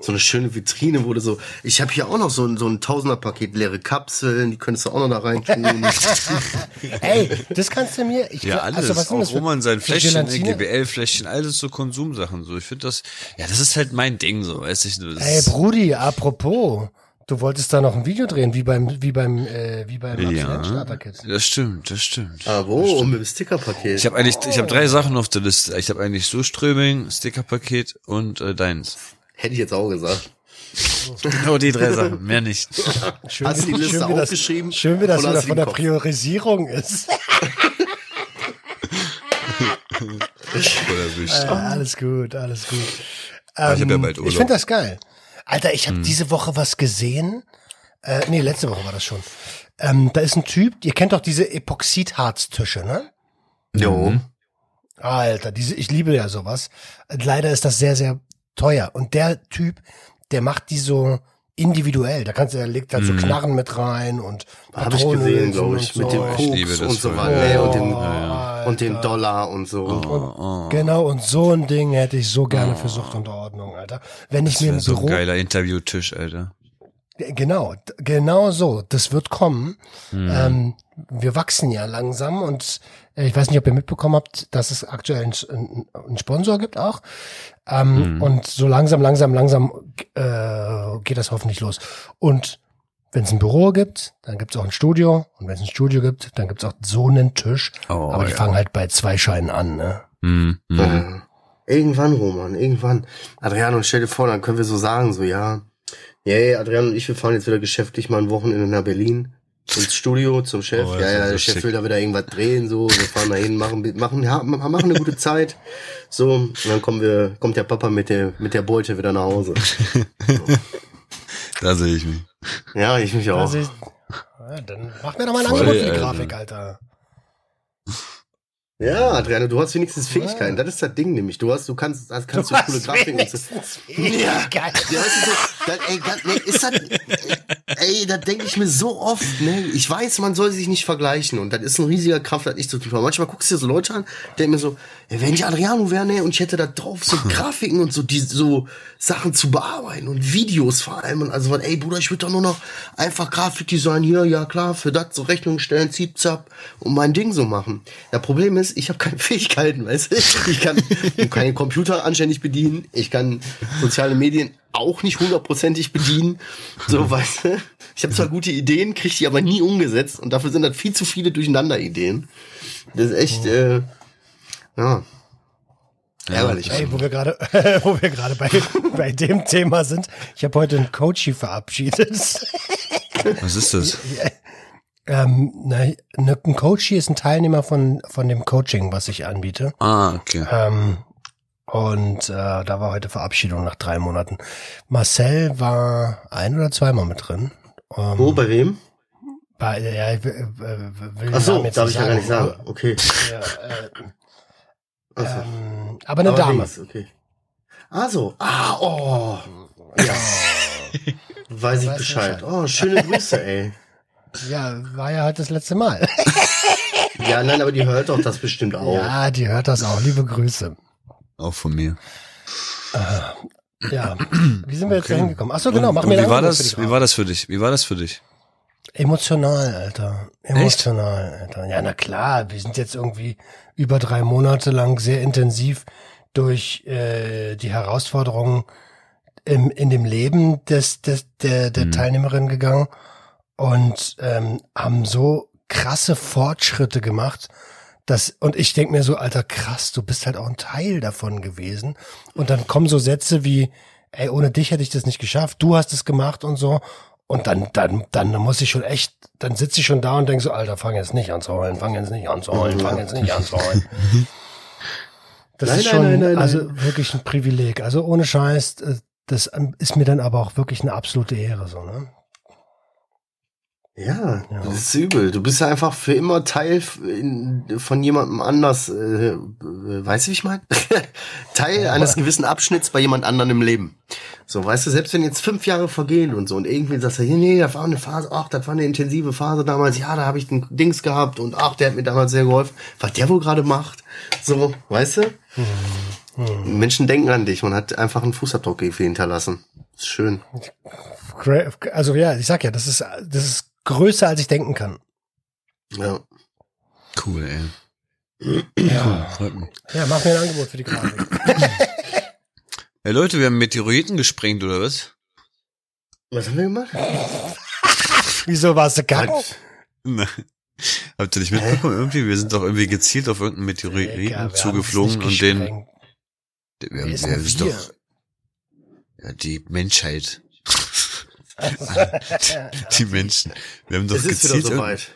S4: So eine schöne Vitrine wurde so. Ich habe hier auch noch so ein, so ein Tausender-Paket leere Kapseln, die könntest du auch noch da rein tun. <laughs>
S2: Ey, das kannst du mir. Ich,
S3: Ja, alles.
S2: Also, was das
S3: auch Roman sein Fläschchen, ne? GBL-Fläschchen, alles so Konsumsachen. So, ich finde das, ja, das ist halt mein Ding, so, weiß ich nur. das
S2: Ey, Brudi, apropos. Du wolltest da noch ein Video drehen, wie beim, wie beim, äh, wie beim
S3: ja, das stimmt, das stimmt.
S4: Ah, wo? Und mit dem Stickerpaket.
S3: Ich habe eigentlich, ich habe drei Sachen auf der Liste. Ich habe eigentlich so Ströming, Stickerpaket und äh, deins.
S4: Hätte ich jetzt auch gesagt.
S3: Genau die drei Sachen, mehr nicht.
S2: Schön,
S4: Hast du die
S2: wie-
S4: Liste
S2: schön, wie das,
S4: aufgeschrieben?
S2: Schön, wie das wieder von der
S4: Kopf?
S2: Priorisierung ist. Äh, alles gut, alles gut.
S3: Aber ich hab ja
S2: Ähm, Ich finde das geil. Alter, ich habe diese Woche was gesehen. Äh, nee, letzte Woche war das schon. Ähm, da ist ein Typ, ihr kennt doch diese Epoxidharztische, ne?
S4: Jo.
S2: Alter, diese, ich liebe ja sowas. Leider ist das sehr, sehr teuer. Und der Typ, der macht die so individuell. Da kannst du, der legt halt so Knarren mit rein und
S4: Habe ich gesehen,
S2: und
S4: glaube ich.
S2: so.
S4: Mit dem Koks und so weiter. Nee, und, dem,
S2: Ja,
S4: und dem Dollar und so.
S3: Oh,
S2: Genau, und so ein Ding hätte ich so gerne für Sucht und Ordnung, Alter. Wenn ich
S3: Das
S2: mir im
S3: so ein
S2: Büro
S3: geiler Interviewtisch, Alter.
S2: Genau, genau so. Das wird kommen.
S3: Hm.
S2: Ähm, wir wachsen ja langsam und ich weiß nicht, ob ihr mitbekommen habt, dass es aktuell einen, einen Sponsor gibt auch. Ähm,
S3: Hm.
S2: Und so langsam, langsam, langsam äh, geht das hoffentlich los. Und wenn es ein Büro gibt, dann gibt es auch ein Studio. Und wenn es ein Studio gibt, dann gibt es auch so einen Tisch.
S3: Oh,
S2: Aber die
S3: ja.
S2: fangen halt bei zwei Scheinen an, ne?
S3: Hm, hm.
S4: Äh, irgendwann, Roman, irgendwann. Adriano, stell dir vor, dann können wir so sagen, so, ja, yay, Adriano und ich, wir fahren jetzt wieder geschäftlich mal ein Wochenende nach Berlin. Ins Studio zum Chef.
S3: Oh,
S4: ja, ja,
S3: so
S4: der Chef
S3: schick.
S4: will da wieder irgendwas drehen, so. Wir fahren da hin, machen, machen, ja, machen eine gute Zeit. So, und dann kommen wir, kommt der Papa mit der, mit der Beute wieder nach Hause. <laughs>
S3: Da sehe ich mich.
S4: Ja, ich mich auch.
S2: Ich, ja, dann mach mir doch mal ein
S3: Voll,
S2: Angebot für die. Grafik, Alter.
S4: Ja, Adriano, du hast wenigstens Fähigkeiten. Das ist das Ding nämlich. Du hast, du kannst, das kannst du,
S2: Du
S4: coole Grafiken und so. Ja,
S2: Fähigkeiten.
S4: Ja, weißt du, so, das, ey, das, nee, ist das, ey, das denke ich mir so oft, ne? Ich weiß, man soll sich nicht vergleichen und das ist ein riesiger Kraft, das nicht zu tun. Manchmal guckst du dir so Leute an, denk mir so, ja, wenn ich Adriano wäre, ne, und ich hätte da drauf so Grafiken und so, die, so Sachen zu bearbeiten und Videos vor allem und also, ey, Bruder, ich würde doch nur noch einfach Grafikdesign hier, ja klar, für das so Rechnung stellen, zip, zap und mein Ding so machen. Das Problem ist, ich habe keine Fähigkeiten, weißt du? Ich kann keinen Computer anständig bedienen, ich kann soziale Medien auch nicht hundertprozentig bedienen. So, weißt du? Ich habe zwar gute Ideen, kriege die aber nie umgesetzt und dafür sind das viel zu viele Durcheinander-Ideen. Das ist echt, äh, ja. Ärgerlich.
S2: Ey, wo wir gerade, <laughs> wo wir gerade bei, bei dem Thema sind. Ich habe heute einen Coachy verabschiedet.
S3: Was ist das? <laughs>
S2: Ähm, ne, ne, ein Coach hier ist ein Teilnehmer von, von dem Coaching, was ich anbiete.
S3: Ah, okay.
S2: Ähm, und äh, da war heute Verabschiedung nach drei Monaten. Marcel war ein oder zweimal mit drin. Ähm,
S4: Wo, bei wem?
S2: Bei, ja, ich will, äh, will den
S4: Ach so, darf ich ja gar nicht sagen. Okay.
S2: Ja, äh,
S4: Ach so.
S2: ähm, aber eine
S4: Aber
S2: Dame.
S4: links, okay. Ah, so. Ah, oh. Ja. Weiß ich Bescheid.
S2: Bescheid.
S4: Oh, schöne Grüße, ey.
S2: Ja, war ja heute das letzte Mal. <laughs>
S4: Ja, nein, aber die hört doch das bestimmt auch.
S2: Ja, die hört das auch. Liebe Grüße.
S3: Auch von mir.
S2: Ja. Wie sind wir jetzt
S3: Okay.
S2: da hingekommen? Ach so, genau.
S3: Und-
S2: Mach
S3: und
S2: mir ein
S3: wie war das? Wie war das für dich? Wie war das für dich?
S2: Emotional, Alter. Emotional, Alter. Ja, na klar, wir sind jetzt irgendwie über drei Monate lang sehr intensiv durch äh, die Herausforderungen im, in dem Leben des, des der, der
S3: Mhm.
S2: Teilnehmerin gegangen und ähm, haben so krasse Fortschritte gemacht. Das, und ich denk mir so, Alter, krass, du bist halt auch ein Teil davon gewesen. Und dann kommen so Sätze wie, ey, ohne dich hätte ich das nicht geschafft, du hast es gemacht und so. Und dann, dann, dann muss ich schon echt, dann sitze ich schon da und denk so, Alter, fang jetzt nicht an zu heulen, fang jetzt nicht an zu heulen, fang jetzt nicht an zu heulen. Das
S4: Nein,
S2: ist schon,
S4: nein, nein,
S2: also wirklich ein Privileg. Also ohne Scheiß, äh, das ist mir dann aber auch wirklich eine absolute Ehre, so, ne?
S4: Ja,
S2: Ja.
S4: das ist übel. Du bist ja einfach für immer Teil von jemandem anders. Äh, äh, weißt du, wie ich meine? <laughs> Teil eines gewissen Abschnitts bei jemand anderem im Leben. So, weißt du, selbst wenn jetzt fünf Jahre vergehen und so und irgendwie sagst du, nee, nee, das war eine Phase, ach, das war eine intensive Phase damals, ja, da habe ich den Dings gehabt und ach, der hat mir damals sehr geholfen. Was der wohl gerade macht. So, weißt du? Menschen denken an dich. Man hat einfach einen Fußabdruck hinterlassen. Ist schön.
S2: Also ja, ich sag ja, das ist, das ist größer, als ich denken kann.
S4: Ja.
S3: Cool, ey.
S2: Ja,
S3: Freut mich.
S2: ja mach mir ein Angebot für die Grafik. <laughs>
S3: Ey Leute, wir haben Meteoriten gesprengt, oder was?
S4: Was haben wir gemacht? <laughs>
S2: Wieso warst du?
S3: Nein. Habt ihr nicht mitbekommen? Irgendwie, wir sind doch irgendwie gezielt auf irgendeinen Meteoriten
S2: Digga, wir
S3: zugeflogen und den, wir, haben- wir ist
S2: wir?
S3: doch, ja, die Menschheit, <laughs> die Menschen. Wir haben doch gezielt,
S4: soweit.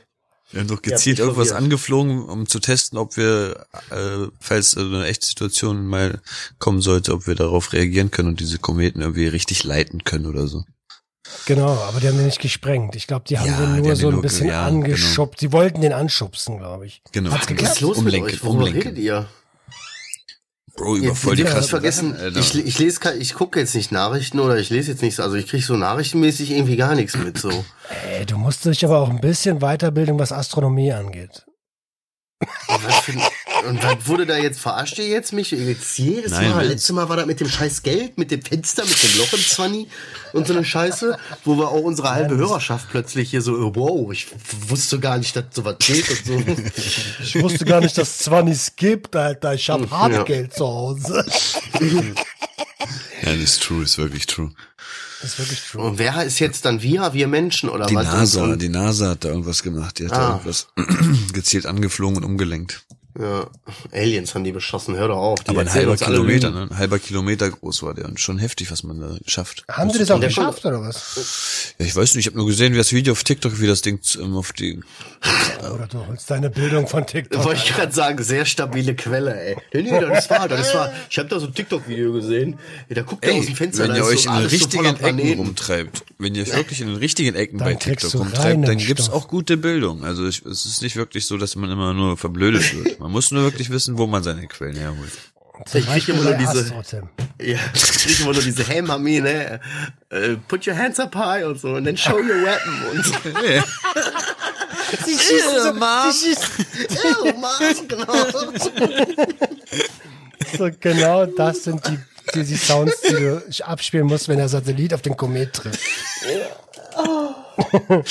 S3: wir haben doch gezielt irgendwas
S4: verwirrt.
S3: angeflogen, um zu testen, ob wir, äh, falls also eine echte Situation mal kommen sollte, ob wir darauf reagieren können und diese Kometen irgendwie richtig leiten können oder so.
S2: Genau, aber die haben den nicht gesprengt. Ich glaube, die haben
S3: Ja,
S2: den
S3: die
S2: nur
S3: haben
S2: so ein bisschen
S3: ja, genau.
S2: angeschubst. Sie wollten den anschubsen, glaube ich.
S3: Genau.
S2: Hat's
S4: Was
S2: geklappt?
S4: ist los
S3: Umlenken,
S4: mit euch? Worüber
S3: umlenken.
S4: redet ihr?
S3: Bro, über
S4: Jetzt,
S3: voll die krasse
S4: ich vergessen,
S3: Sache, Alter.
S4: ich, ich lese, ich gucke jetzt nicht Nachrichten oder ich lese jetzt nicht, so- also ich kriege so nachrichtenmäßig irgendwie gar nichts mit, so.
S2: Ey, du musst dich aber auch ein bisschen weiterbilden, was Astronomie angeht.
S4: Was, für, ein- und was wurde da jetzt, verarscht ihr jetzt mich? Jetzt jedes
S3: Nein,
S4: Mal, letztes Mal war das mit dem scheiß Geld, mit dem Fenster, mit dem Loch im Zwanni und so eine Scheiße, wo wir auch unsere halbe Hörerschaft plötzlich hier so, wow, ich wusste gar nicht, dass sowas geht und so.
S2: Ich wusste gar nicht, dass es Zwannis gibt, Alter. Ich habe
S4: Ja.
S2: Hartgeld zu Hause.
S3: Ja, das ist true, ist wirklich true.
S2: Das ist wirklich true.
S4: Und wer ist jetzt dann wir, wir Menschen oder
S3: Die
S4: was?
S3: NASA, die NASA hat da irgendwas gemacht. Die hat da
S4: Ah.
S3: irgendwas <clears throat> gezielt angeflogen und umgelenkt.
S4: Ja, Aliens haben die beschossen, hör doch auf. Die
S3: Aber ein halber Kilometer, ne? Ein halber Kilometer groß war der und schon heftig, was man da schafft.
S2: Haben sie das auch
S4: der
S2: geschafft, oder was?
S3: Ja, ich weiß nicht, ich habe nur gesehen, wie das Video auf TikTok, wie das Ding ähm, auf die. <laughs>
S2: Oder du holst deine Bildung von TikTok.
S4: Wollte ich gerade sagen, sehr stabile Quelle, ey. Nee, nee, das war, das war, ich habe da so ein TikTok-Video gesehen. Da guckt er aus dem Fenster,
S3: wenn ihr euch
S4: so
S3: in den richtigen Ecken
S4: Planeten.
S3: rumtreibt, wenn ihr euch wirklich in den richtigen Ecken
S2: Dann
S3: bei TikTok rumtreibt, dann gibt's
S2: Stoff.
S3: auch gute Bildung. Also ich, es ist nicht wirklich so, dass man immer nur verblödet wird. Man muss nur wirklich wissen, wo man seine Quellen herholt.
S4: Ich krieg
S2: Beispiel <laughs>
S4: immer nur diese-. Ja, ich krieg immer nur diese Helm-Armee, ne? Äh, put your hands up high und so, und dann show your weapon und so. <laughs>
S2: Sie schießen so,
S3: Mom.
S2: sie schießen,
S4: Oh, Mann, genau. <laughs>
S2: so, genau das sind die, die, die Sounds, die du abspielen musst, wenn der Satellit auf den Komet trifft.
S4: Oh, Gott.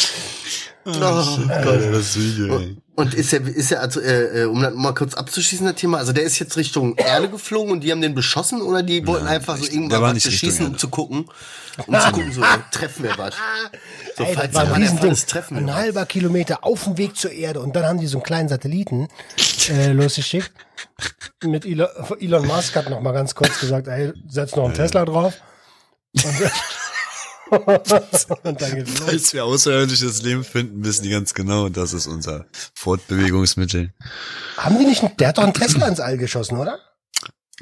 S3: das Video, ey.
S4: Und ist er, ist er, also, äh, äh, um das mal kurz abzuschließen, das Thema, also der ist jetzt Richtung Erde geflogen und die haben den beschossen oder die wollten
S3: Nein,
S4: einfach so irgendwann was beschießen, um zu gucken, um zu gucken, so, äh, treffen wir was. <laughs> So,
S2: Ey,
S4: falls
S2: das war ein
S4: treffen wir
S2: Ein
S4: was.
S2: halber Kilometer auf dem Weg zur Erde. Und dann haben die so einen kleinen Satelliten äh, losgeschickt. Mit Elon, Elon Musk hat noch mal ganz kurz gesagt, ey, setz noch einen Tesla drauf. Und, <laughs> und dann geht's los.
S3: Falls wir außerirdisches Leben finden, wissen die ganz genau, das ist unser Fortbewegungsmittel.
S2: Haben die nicht, der hat doch einen Tesla ins All geschossen, oder?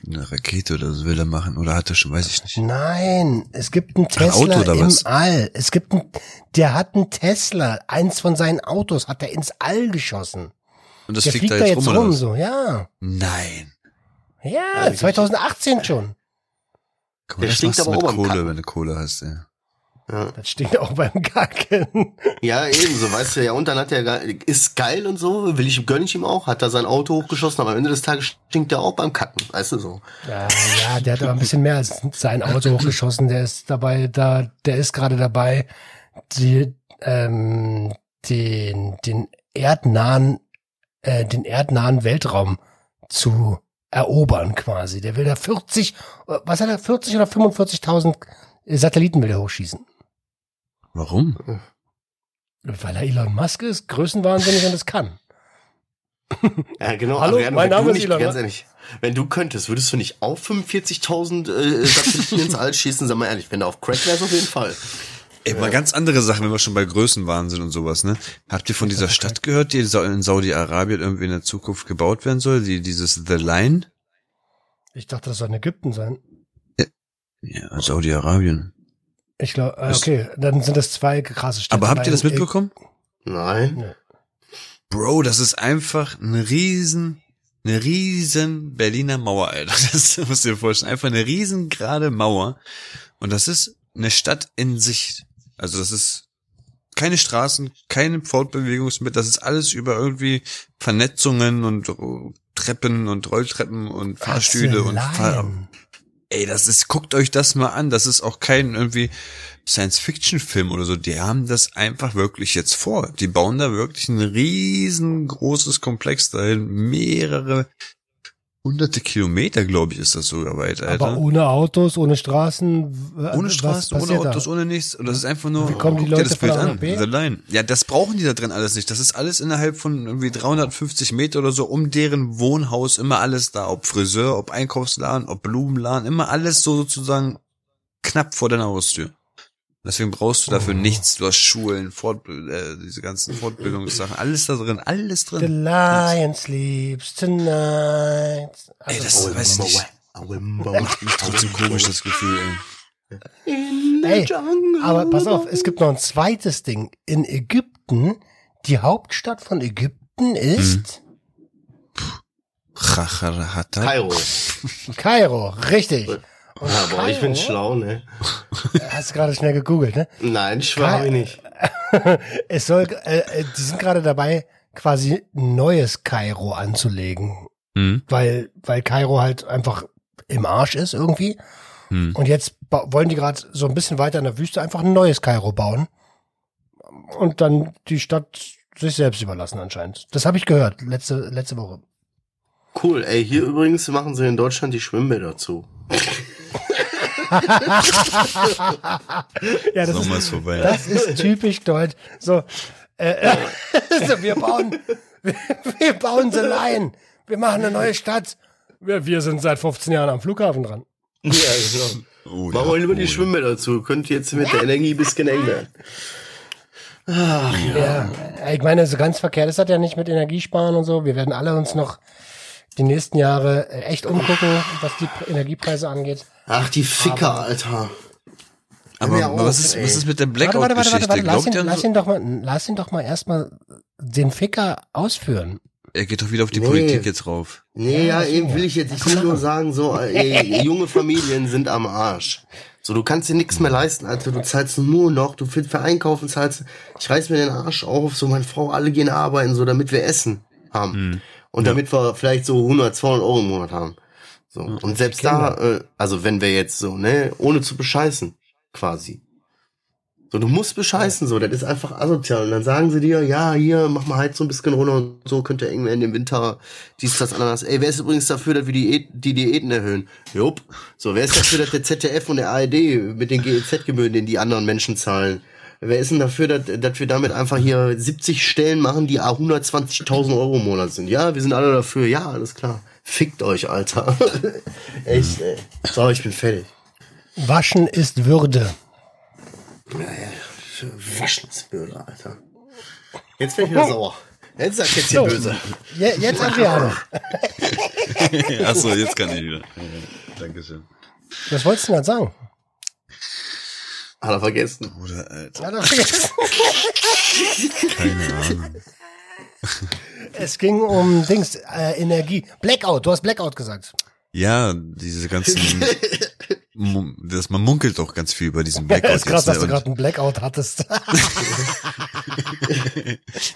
S3: Eine Rakete oder so will er machen. Oder hat er schon, weiß ich nicht.
S2: Nein, es gibt einen
S3: Ein
S2: Tesla
S3: Auto oder
S2: im
S3: was?
S2: All. Es gibt ein, der hat einen Tesla. Eins von seinen Autos hat er ins All geschossen.
S3: Und das
S2: der
S3: fliegt,
S2: fliegt
S3: da
S2: da
S3: jetzt rum,
S2: rum, so, ja.
S3: Nein.
S2: Ja, 2018 schon.
S3: Guck mal,
S4: Der
S3: das
S4: stinkt
S3: machst du
S4: aber
S3: mit Kohle, wenn du Kohle hast, ey.
S4: Ja.
S2: Das stinkt auch beim Gacken.
S4: Ja, ebenso, weißt du, ja, und dann hat er, ist geil und so, will ich, gönn ich ihm auch, hat er sein Auto hochgeschossen, aber am Ende des Tages stinkt er auch beim Kacken, weißt du so.
S2: Ja, ja, der hat aber ein bisschen mehr als sein Auto hochgeschossen. Der ist dabei, da, der ist gerade dabei, die, ähm, den, den erdnahen, äh, den erdnahen Weltraum zu erobern quasi. Der will da 40, äh, was hat er, 40 oder 45.000 Satelliten will er hochschießen.
S3: Warum?
S2: Weil er Elon Musk ist, größenwahnsinnig und es kann. <laughs>
S4: Ja, genau.
S2: Hallo,
S4: Adriano,
S2: mein
S4: wenn
S2: Name
S4: du
S2: ist
S4: nicht,
S2: Elon
S4: ganz
S2: Musk.
S4: ehrlich, wenn du könntest, würdest du nicht auch 45.000 äh, Satelliten ins All schießen? Sag mal ehrlich, wenn du auf Crack wärst, auf jeden Fall.
S3: Ey, mal ganz andere Sachen, wenn wir schon bei Größenwahnsinn und sowas, ne? Habt ihr von dieser Stadt gehört, die in Saudi-Arabien irgendwie in der Zukunft gebaut werden soll? Die, dieses The Line?
S2: Ich dachte, das soll in Ägypten sein.
S3: Ja, Saudi-Arabien.
S2: Ich glaube, äh, okay, dann sind das zwei krasse Städte.
S3: Aber habt ihr das mitbekommen?
S4: Nein.
S3: Bro, das ist einfach ein riesen, eine riesen Berliner Mauer, Alter. <laughs> Das musst du dir vorstellen. Einfach eine riesen gerade Mauer. Und das ist eine Stadt in sich. Also das ist keine Straßen, keine Fortbewegungsmittel. Das ist alles über irgendwie Vernetzungen und Treppen und Rolltreppen und Fahrstühle und Fahr. Ey, das ist, guckt euch das mal an. Das ist auch kein irgendwie Science-Fiction-Film oder so. Die haben das einfach wirklich jetzt vor. Die bauen da wirklich ein riesengroßes Komplex dahin. Mehrere hunderte Kilometer, glaube ich, ist das sogar weit, Alter.
S2: Aber ohne Autos, ohne Straßen.
S3: ohne Straßen, ohne
S2: passiert da?
S3: Autos, ohne nichts. Und das ist einfach nur,
S2: Wie kommen die Leute
S3: das Bild an. Line. Ja, das brauchen die da drin alles nicht. Das ist alles innerhalb von irgendwie 350 Meter oder so um deren Wohnhaus immer alles da. Ob Friseur, ob Einkaufsladen, ob Blumenladen, immer alles so sozusagen knapp vor deiner Haustür. Deswegen brauchst du
S2: Oh.
S3: dafür nichts. Du hast Schulen, Fort, äh, diese ganzen Fortbildungssachen, alles da drin, alles
S2: The
S3: drin.
S2: lion sleeps tonight.
S3: Ey,
S2: Also,
S3: das weiß ich nicht. Macht mich trotzdem komisch, das Gefühl, ey.
S2: ey, aber pass auf, es gibt noch ein zweites Ding. In Ägypten, die Hauptstadt von Ägypten ist
S3: Chacharahata.
S4: Kairo.
S2: Kairo, richtig.
S4: Ja, boah, ich bin schlau, ne? <laughs>
S2: Hast du gerade schnell gegoogelt, ne?
S4: Nein, hab ich nicht. <laughs>
S2: Es soll, äh, äh, die sind gerade dabei, quasi ein neues Kairo anzulegen,
S3: Hm?
S2: weil, weil Kairo halt einfach im Arsch ist irgendwie.
S3: Hm.
S2: Und jetzt wollen die gerade so ein bisschen weiter in der Wüste einfach ein neues Kairo bauen. Und dann die Stadt sich selbst überlassen anscheinend. Das habe ich gehört, letzte, letzte Woche.
S4: Cool, ey, hier übrigens machen sie in Deutschland die Schwimmbäder zu. <laughs> <laughs>
S2: Ja, das
S3: Sommer
S2: ist,
S3: ist vorbei.
S2: das ist typisch deutsch. So, äh, äh, <laughs> so wir bauen, wir, <laughs> wir bauen The Line. Wir machen eine neue Stadt. Wir, wir sind seit 15 Jahren am Flughafen dran.
S4: Ja, genau.
S3: Oh,
S4: Machen wir lieber die Schwimmbäder zu. Könnte jetzt mit der Energie ein bisschen eng werden.
S2: Ja, ich meine, so ganz verkehrt ist das ja nicht mit Energiesparen und so. Wir werden alle uns noch die nächsten Jahre äh, echt umgucken, was die Energiepreise angeht.
S4: Ach, die Ficker, Alter.
S3: Aber
S4: mir
S3: was,
S4: auf,
S3: ist,
S4: ey.
S3: was ist mit der
S2: Warte, warte, warte, warte,
S3: Blackout-Geschichte?
S2: warte. Lass ihn, lass
S3: so?
S2: ihn doch mal, lass ihn doch mal erstmal den Ficker ausführen.
S3: Er geht doch wieder auf die
S4: Nee.
S3: Politik jetzt rauf.
S4: Nee, ja, eben will ich jetzt. Ich will nur sagen, so, <laughs> ey, junge Familien sind am Arsch. So, du kannst dir nichts mehr leisten, Alter. Du zahlst nur noch, du für, für Einkaufen zahlst, ich reiß mir den Arsch auf, so, meine Frau, alle gehen arbeiten, so, damit wir Essen haben. Und damit wir vielleicht so 100, 200 Euro im Monat haben. So. Und selbst da, äh, also wenn wir jetzt so, ne, ohne zu bescheißen, quasi. So, du musst bescheißen, so, das ist einfach asozial. Und dann sagen sie dir, ja, hier, mach mal halt so ein bisschen runter und so könnte irgendwann in dem Winter dies, das, anderes. Ey, wer ist übrigens dafür, dass wir die, die Diäten erhöhen? Jupp. So, wer ist dafür, dass der ZDF und der ARD mit den GEZ-Gebühren, den die anderen Menschen zahlen? Wer ist denn dafür, dass, dass wir damit einfach hier 70 Stellen machen, die 120.000 Euro im Monat sind? Ja, wir sind alle dafür. Ja, alles klar. Fickt euch, Alter. <laughs> Echt, ey. So, ich bin fertig.
S2: Waschen ist Würde.
S4: Waschensböde, Alter. Jetzt bin ich wieder sauer. Jetzt sagt jetzt hier
S2: So.
S4: böse.
S2: Je, jetzt Adriano. <laughs>
S3: Achso, jetzt kann ich wieder. Dankeschön.
S2: Was wolltest du denn gerade sagen?
S4: Hat er vergessen.
S3: Bruder, Alter.
S2: Ja, doch vergessen.
S3: Keine Ahnung.
S2: Es ging um Dings, äh, Energie. Blackout, du hast Blackout gesagt.
S3: Ja, diese ganzen. <laughs> Das, man munkelt doch ganz viel über diesen Blackout
S2: ist krass,
S3: jetzt.
S2: dass du
S3: Ne?
S2: gerade einen Blackout hattest. <laughs>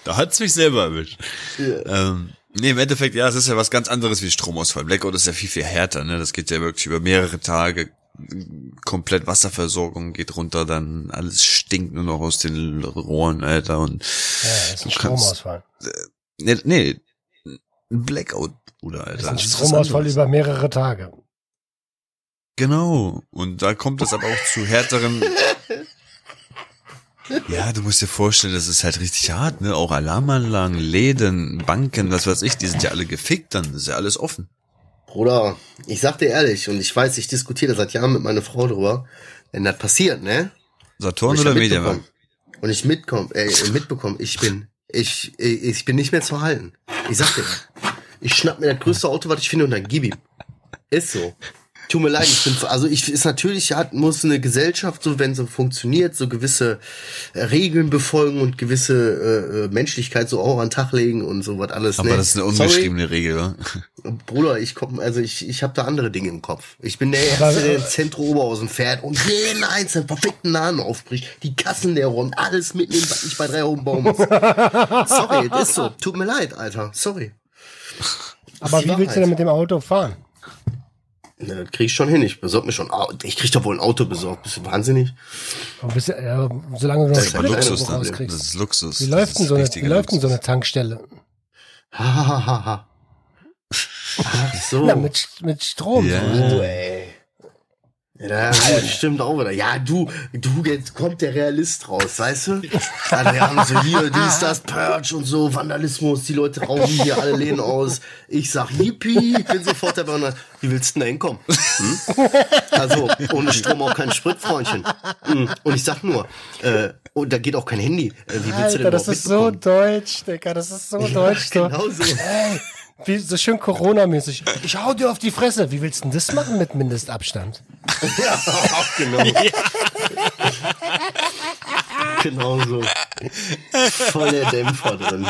S3: Da hat's mich selber erwischt. Ähm, nee, im Endeffekt, ja, es ist ja was ganz anderes wie Stromausfall. Blackout ist ja viel, viel härter, ne? Das geht ja wirklich über mehrere Tage. Komplett Wasserversorgung geht runter, dann alles stinkt nur noch aus den Rohren, Alter. Und
S2: Ja, das ist ein
S3: Du kannst-
S2: Stromausfall.
S3: nee, nee ein Blackout, Bruder, Alter.
S2: Das ist ein Stromausfall über mehrere Tage.
S3: Genau. Und da kommt es aber auch zu härteren. <laughs> Ja, du musst dir vorstellen, das ist halt richtig hart, ne? Auch Alarmanlagen, Läden, Banken, was weiß ich, die sind ja alle gefickt dann. Ist ja alles offen.
S4: Bruder, ich sag dir ehrlich, und ich weiß, ich diskutiere seit Jahren mit meiner Frau drüber, wenn das passiert, ne?
S3: Saturn oder Mediamarkt?
S4: Und ich mitkomm, äh, mitbekommen, ich bin, ich, ich, ich bin nicht mehr zu halten. Ich sag dir. Ich schnapp mir das größte Auto, was ich finde, und dann gib ihm. Ist so. Tut mir leid, ich bin, also ich, ist natürlich, hat, muss eine Gesellschaft, so wenn so funktioniert, so gewisse äh, Regeln befolgen und gewisse äh, äh, Menschlichkeit so auch an den Tag legen und so was alles.
S3: Aber
S4: ne?
S3: das ist eine
S4: Sorry,
S3: ungeschriebene Regel, wa? <laughs>
S4: Bruder, ich komm, also ich, ich habe da andere Dinge im Kopf. Ich bin der Erste, der ins Zentrum Oberhausen fährt und jeden einzelnen verfickten Laden aufbricht, die Kassen leer räumt, alles mitnimmt, was nicht bei drei Euro Baum ist. Sorry, das ist so. Tut mir leid, Alter. Sorry.
S2: Aber wie willst du denn mit dem Auto fahren?
S4: Na, das krieg ich schon hin. Ich besorg mir schon. Ich krieg doch wohl ein Auto besorgt. Bist du wahnsinnig?
S2: Du bist ja, ja, solange du noch
S4: Das ist
S2: Sprit
S4: Luxus dann,
S2: rauskriegst.
S3: Das ist Luxus.
S2: Wie läuft denn so eine, wie läuft denn so eine Tankstelle?
S4: Ha, ha, ha, ha. Ach <laughs> so.
S2: Na, mit, mit Strom.
S3: Ja.
S2: So.
S4: Oh, ey. Ja, stimmt auch wieder. Ja, du, du, jetzt kommt der Realist raus, weißt du? Ja, wir haben so hier, dies, das, Purge und so, Vandalismus, die Leute rauben hier alle Läden aus. Ich sag Yippie, ich bin sofort dabei und dann, wie willst du denn da hinkommen? Hm? Also, ohne Strom auch kein Sprit, Freundchen. Hm. Und ich sag nur, äh, und da geht auch kein Handy. Äh, wie willst du denn
S2: Alter, das ist so deutsch, Digga, das ist so deutsch. So.
S4: Genau so.
S2: Ey, wie, so schön Corona-mäßig. Ich hau dir auf die Fresse. Wie willst du denn das machen mit Mindestabstand?
S4: Ja, genau. genau so. Voll der Dämpfer drin.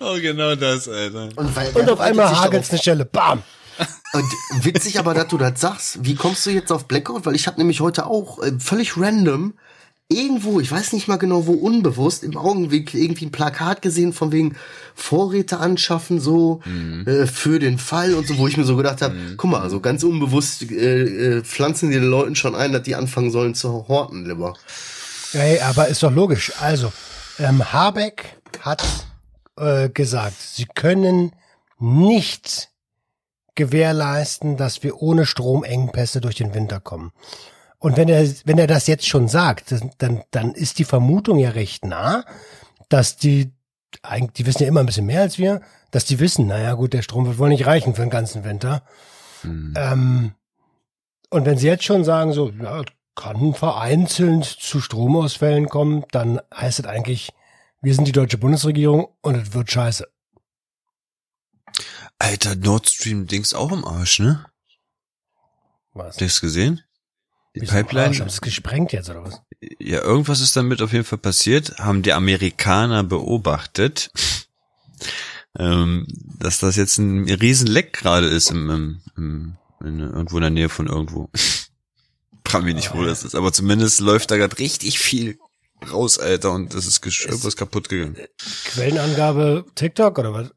S3: Oh, genau das, Alter.
S4: Und, weil,
S2: Und auf einmal hagelt's eine Stelle. Bam!
S4: Und witzig aber, dass du das sagst. Wie kommst du jetzt auf Blackout? Weil ich habe nämlich heute auch äh, völlig random irgendwo, ich weiß nicht mal genau wo, unbewusst im Augenblick irgendwie ein Plakat gesehen von wegen Vorräte anschaffen so äh, für den Fall und so, wo ich mir so gedacht habe, guck mal, so ganz unbewusst äh, äh, pflanzen die den Leuten schon ein, dass die anfangen sollen zu horten lieber.
S2: Ey, aber ist doch logisch. Also, ähm, Habeck hat äh, gesagt, sie können nicht gewährleisten, dass wir ohne Stromengpässe durch den Winter kommen. Und wenn er, wenn er das jetzt schon sagt, dann, dann ist die Vermutung ja recht nah, dass die, eigentlich, die wissen ja immer ein bisschen mehr als wir, dass die wissen, naja gut, der Strom wird wohl nicht reichen für den ganzen Winter. Ähm, und wenn sie jetzt schon sagen, so, ja, kann vereinzelt zu Stromausfällen kommen, dann heißt es eigentlich, wir sind die deutsche Bundesregierung und es wird scheiße.
S3: Alter, Nord Stream Dings auch im Arsch, ne?
S2: Was?
S3: Habt ihr das gesehen? Die
S2: am
S3: Pipeline?
S2: Arsch? Es gesprengt jetzt oder was?
S3: Ja, irgendwas ist damit auf jeden Fall passiert, haben die Amerikaner beobachtet, <laughs> ähm, dass das jetzt ein Riesenleck gerade ist im, im, im, in, irgendwo in der Nähe von irgendwo. <laughs> Frag mich nicht, wo das ist, aber zumindest läuft da gerade richtig viel raus, Alter, und das ist irgendwas kaputt gegangen.
S2: Quellenangabe TikTok oder was?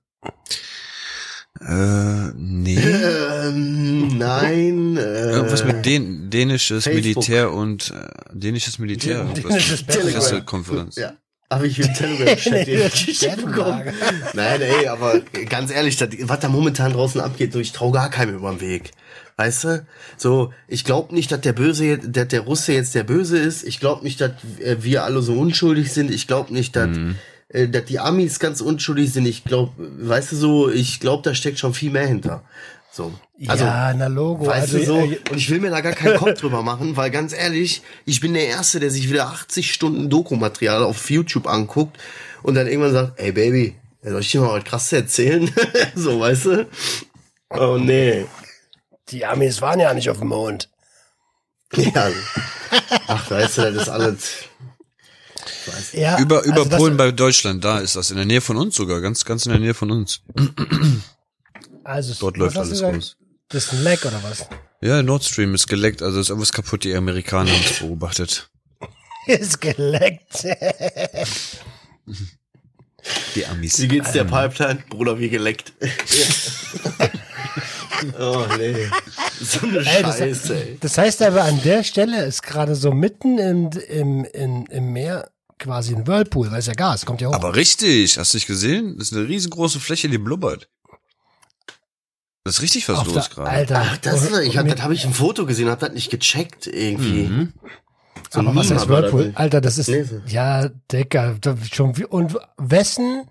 S3: Äh, nee. <laughs>
S4: Ähm, nein. Äh,
S3: Irgendwas mit dän dänisches
S4: Facebook.
S3: Militär und äh, dänisches Militär. <laughs>
S2: Dänisches.
S3: Pressekonferenz.
S4: Ja. Habe ich im Telegram-Chat <laughs> bekommen. Nein, ey, aber ganz ehrlich, das, was da momentan draußen abgeht, so, ich trau gar keinem über den Weg. Weißt du? So, ich glaube nicht, dass der Böse, jetzt- dass der Russe jetzt der Böse ist. Ich glaube nicht, dass äh, wir alle so unschuldig sind. Ich glaube nicht, dass, äh, dass die Amis ganz unschuldig sind. Ich glaube, weißt du so, ich glaube, da steckt schon viel mehr hinter. So. Also,
S2: ja, na Logo.
S4: Weißt
S2: also,
S4: du so,
S2: äh,
S4: und ich will mir da gar keinen Kopf drüber machen, weil ganz ehrlich, ich bin der Erste, der sich wieder 80 Stunden Dokumaterial auf YouTube anguckt und dann irgendwann sagt, ey Baby, soll ich dir mal was krasses erzählen? <laughs> so, weißt du? Oh nee.
S2: die Amis waren ja nicht auf dem Mond.
S4: Ja. Ach, weißt du, das ist alles. Weiß.
S2: Ja,
S3: Über, über
S2: also
S3: Polen bei Deutschland, da ist das. In der Nähe von uns sogar, ganz, ganz in der Nähe von uns.
S2: Also,
S3: Dort läuft alles raus.
S2: Das ist ein Leck oder was?
S3: Ja, Nord Stream ist geleckt, also ist irgendwas kaputt, die Amerikaner haben es beobachtet. <laughs>
S2: Ist geleckt.
S3: Die Amis.
S4: Wie geht's der Pipeline? Bruder, wie geleckt. <laughs> oh nee. So eine
S2: Ey, das,
S4: Scheiße, ey.
S2: das heißt aber, an der Stelle ist gerade so mitten im, im, im, im Meer quasi ein Whirlpool, weil es ja Gas, kommt ja hoch.
S3: Aber richtig, hast du nicht gesehen? Das ist eine riesengroße Fläche, die blubbert. Das ist richtig was los gerade.
S2: Alter.
S4: Ach, das,
S2: und-
S4: ich hab, das habe ich im Foto gesehen, hab das nicht gecheckt irgendwie.
S3: Mhm.
S4: So ein
S2: aber was heißt
S4: war
S2: Whirlpool?
S4: das.
S2: Alter, das ist,
S4: so.
S2: ja, Dicker, da- schon, wie- und wessen,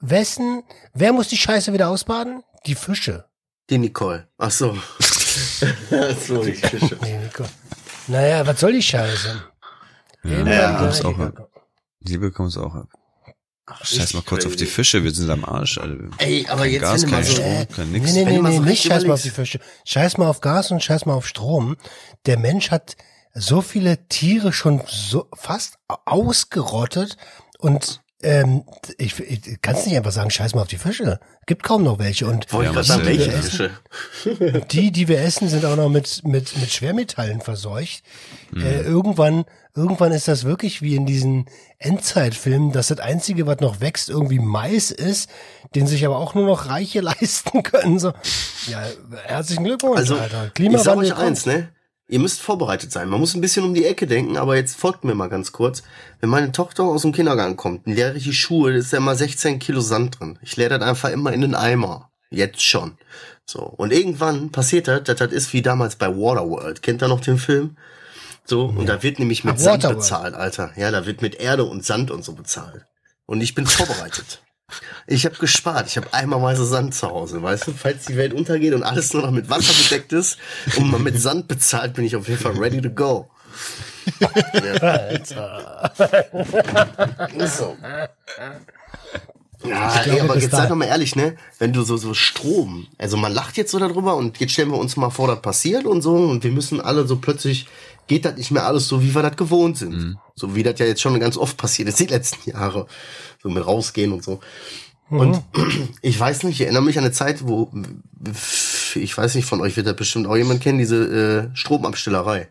S2: wessen, wer muss die Scheiße wieder ausbaden? Die Fische.
S4: Die Nicole. Ach so. <laughs> So, die Fische.
S2: Nee, Nico. Naja, was soll die Scheiße? Irgendwann
S3: ja,
S2: gleich-
S3: ist auch ab. Die bekommen es auch ab. Scheiß mal kurz auf die
S4: Fische.
S3: Wir sind am Arsch, Alter.
S4: Ey, aber
S3: Kein
S4: jetzt,
S3: Gas, kein
S4: so-
S3: Strom, kein
S2: Nee,
S3: nix.
S2: nee, nee,
S4: mal
S2: nee
S4: so
S2: nicht scheiß mal auf die Fische. Scheiß mal auf Gas und scheiß mal auf Strom. Der Mensch hat so viele Tiere schon so fast ausgerottet und ähm, ich, ich kannst nicht einfach sagen, scheiß mal auf die Fische. Gibt kaum noch welche und
S4: Wollte
S3: Ja,
S4: ich sagen, welche? Fische?
S2: die, die wir essen, sind auch noch mit, mit, mit Schwermetallen verseucht. Äh, irgendwann, irgendwann ist das wirklich wie in diesen Endzeitfilmen, dass das Einzige, was noch wächst, irgendwie Mais ist, den sich aber auch nur noch Reiche <laughs> leisten können. So, ja, herzlichen Glückwunsch,
S4: Also,
S2: Alter.
S4: ich sag
S2: Klimawandel
S4: euch eins, ne? Ihr müsst vorbereitet sein. Man muss ein bisschen um die Ecke denken, aber jetzt folgt mir mal ganz kurz. Wenn meine Tochter aus dem Kindergarten kommt leere ich die Schuhe, ist da immer 16 Kilo Sand drin. Ich leere das einfach immer in den Eimer. Jetzt schon. So. Und irgendwann passiert das, dass das ist wie damals bei Waterworld. Kennt ihr noch den Film? So. Und da wird nämlich mit
S2: Ach,
S4: Sand
S2: Waterworld.
S4: bezahlt, Alter. Ja, da wird mit Erde und Sand und so bezahlt. Und ich bin vorbereitet. <laughs> Ich habe gespart. Ich habe eimerweise Sand zu Hause, weißt du? Falls die Welt untergeht und alles nur noch mit Wasser bedeckt ist und man mit Sand bezahlt, bin ich auf jeden Fall ready to go. <laughs> Ja. Ist so. Ja, ey,
S2: glaube,
S4: aber
S2: bis
S4: jetzt sei doch mal ehrlich, ne? Wenn du so, so Strom, also man lacht jetzt so darüber und jetzt stellen wir uns mal vor, das passiert und so und wir müssen alle so plötzlich, geht das nicht mehr alles so, wie wir das gewohnt sind. So wie das ja jetzt schon ganz oft passiert ist, die letzten <laughs> Jahre. So mit rausgehen und so. Und <clears throat> ich weiß nicht, ich erinnere mich an eine Zeit, wo, ich weiß nicht, von euch wird das bestimmt auch jemand kennen, diese äh, Stromabstellerei.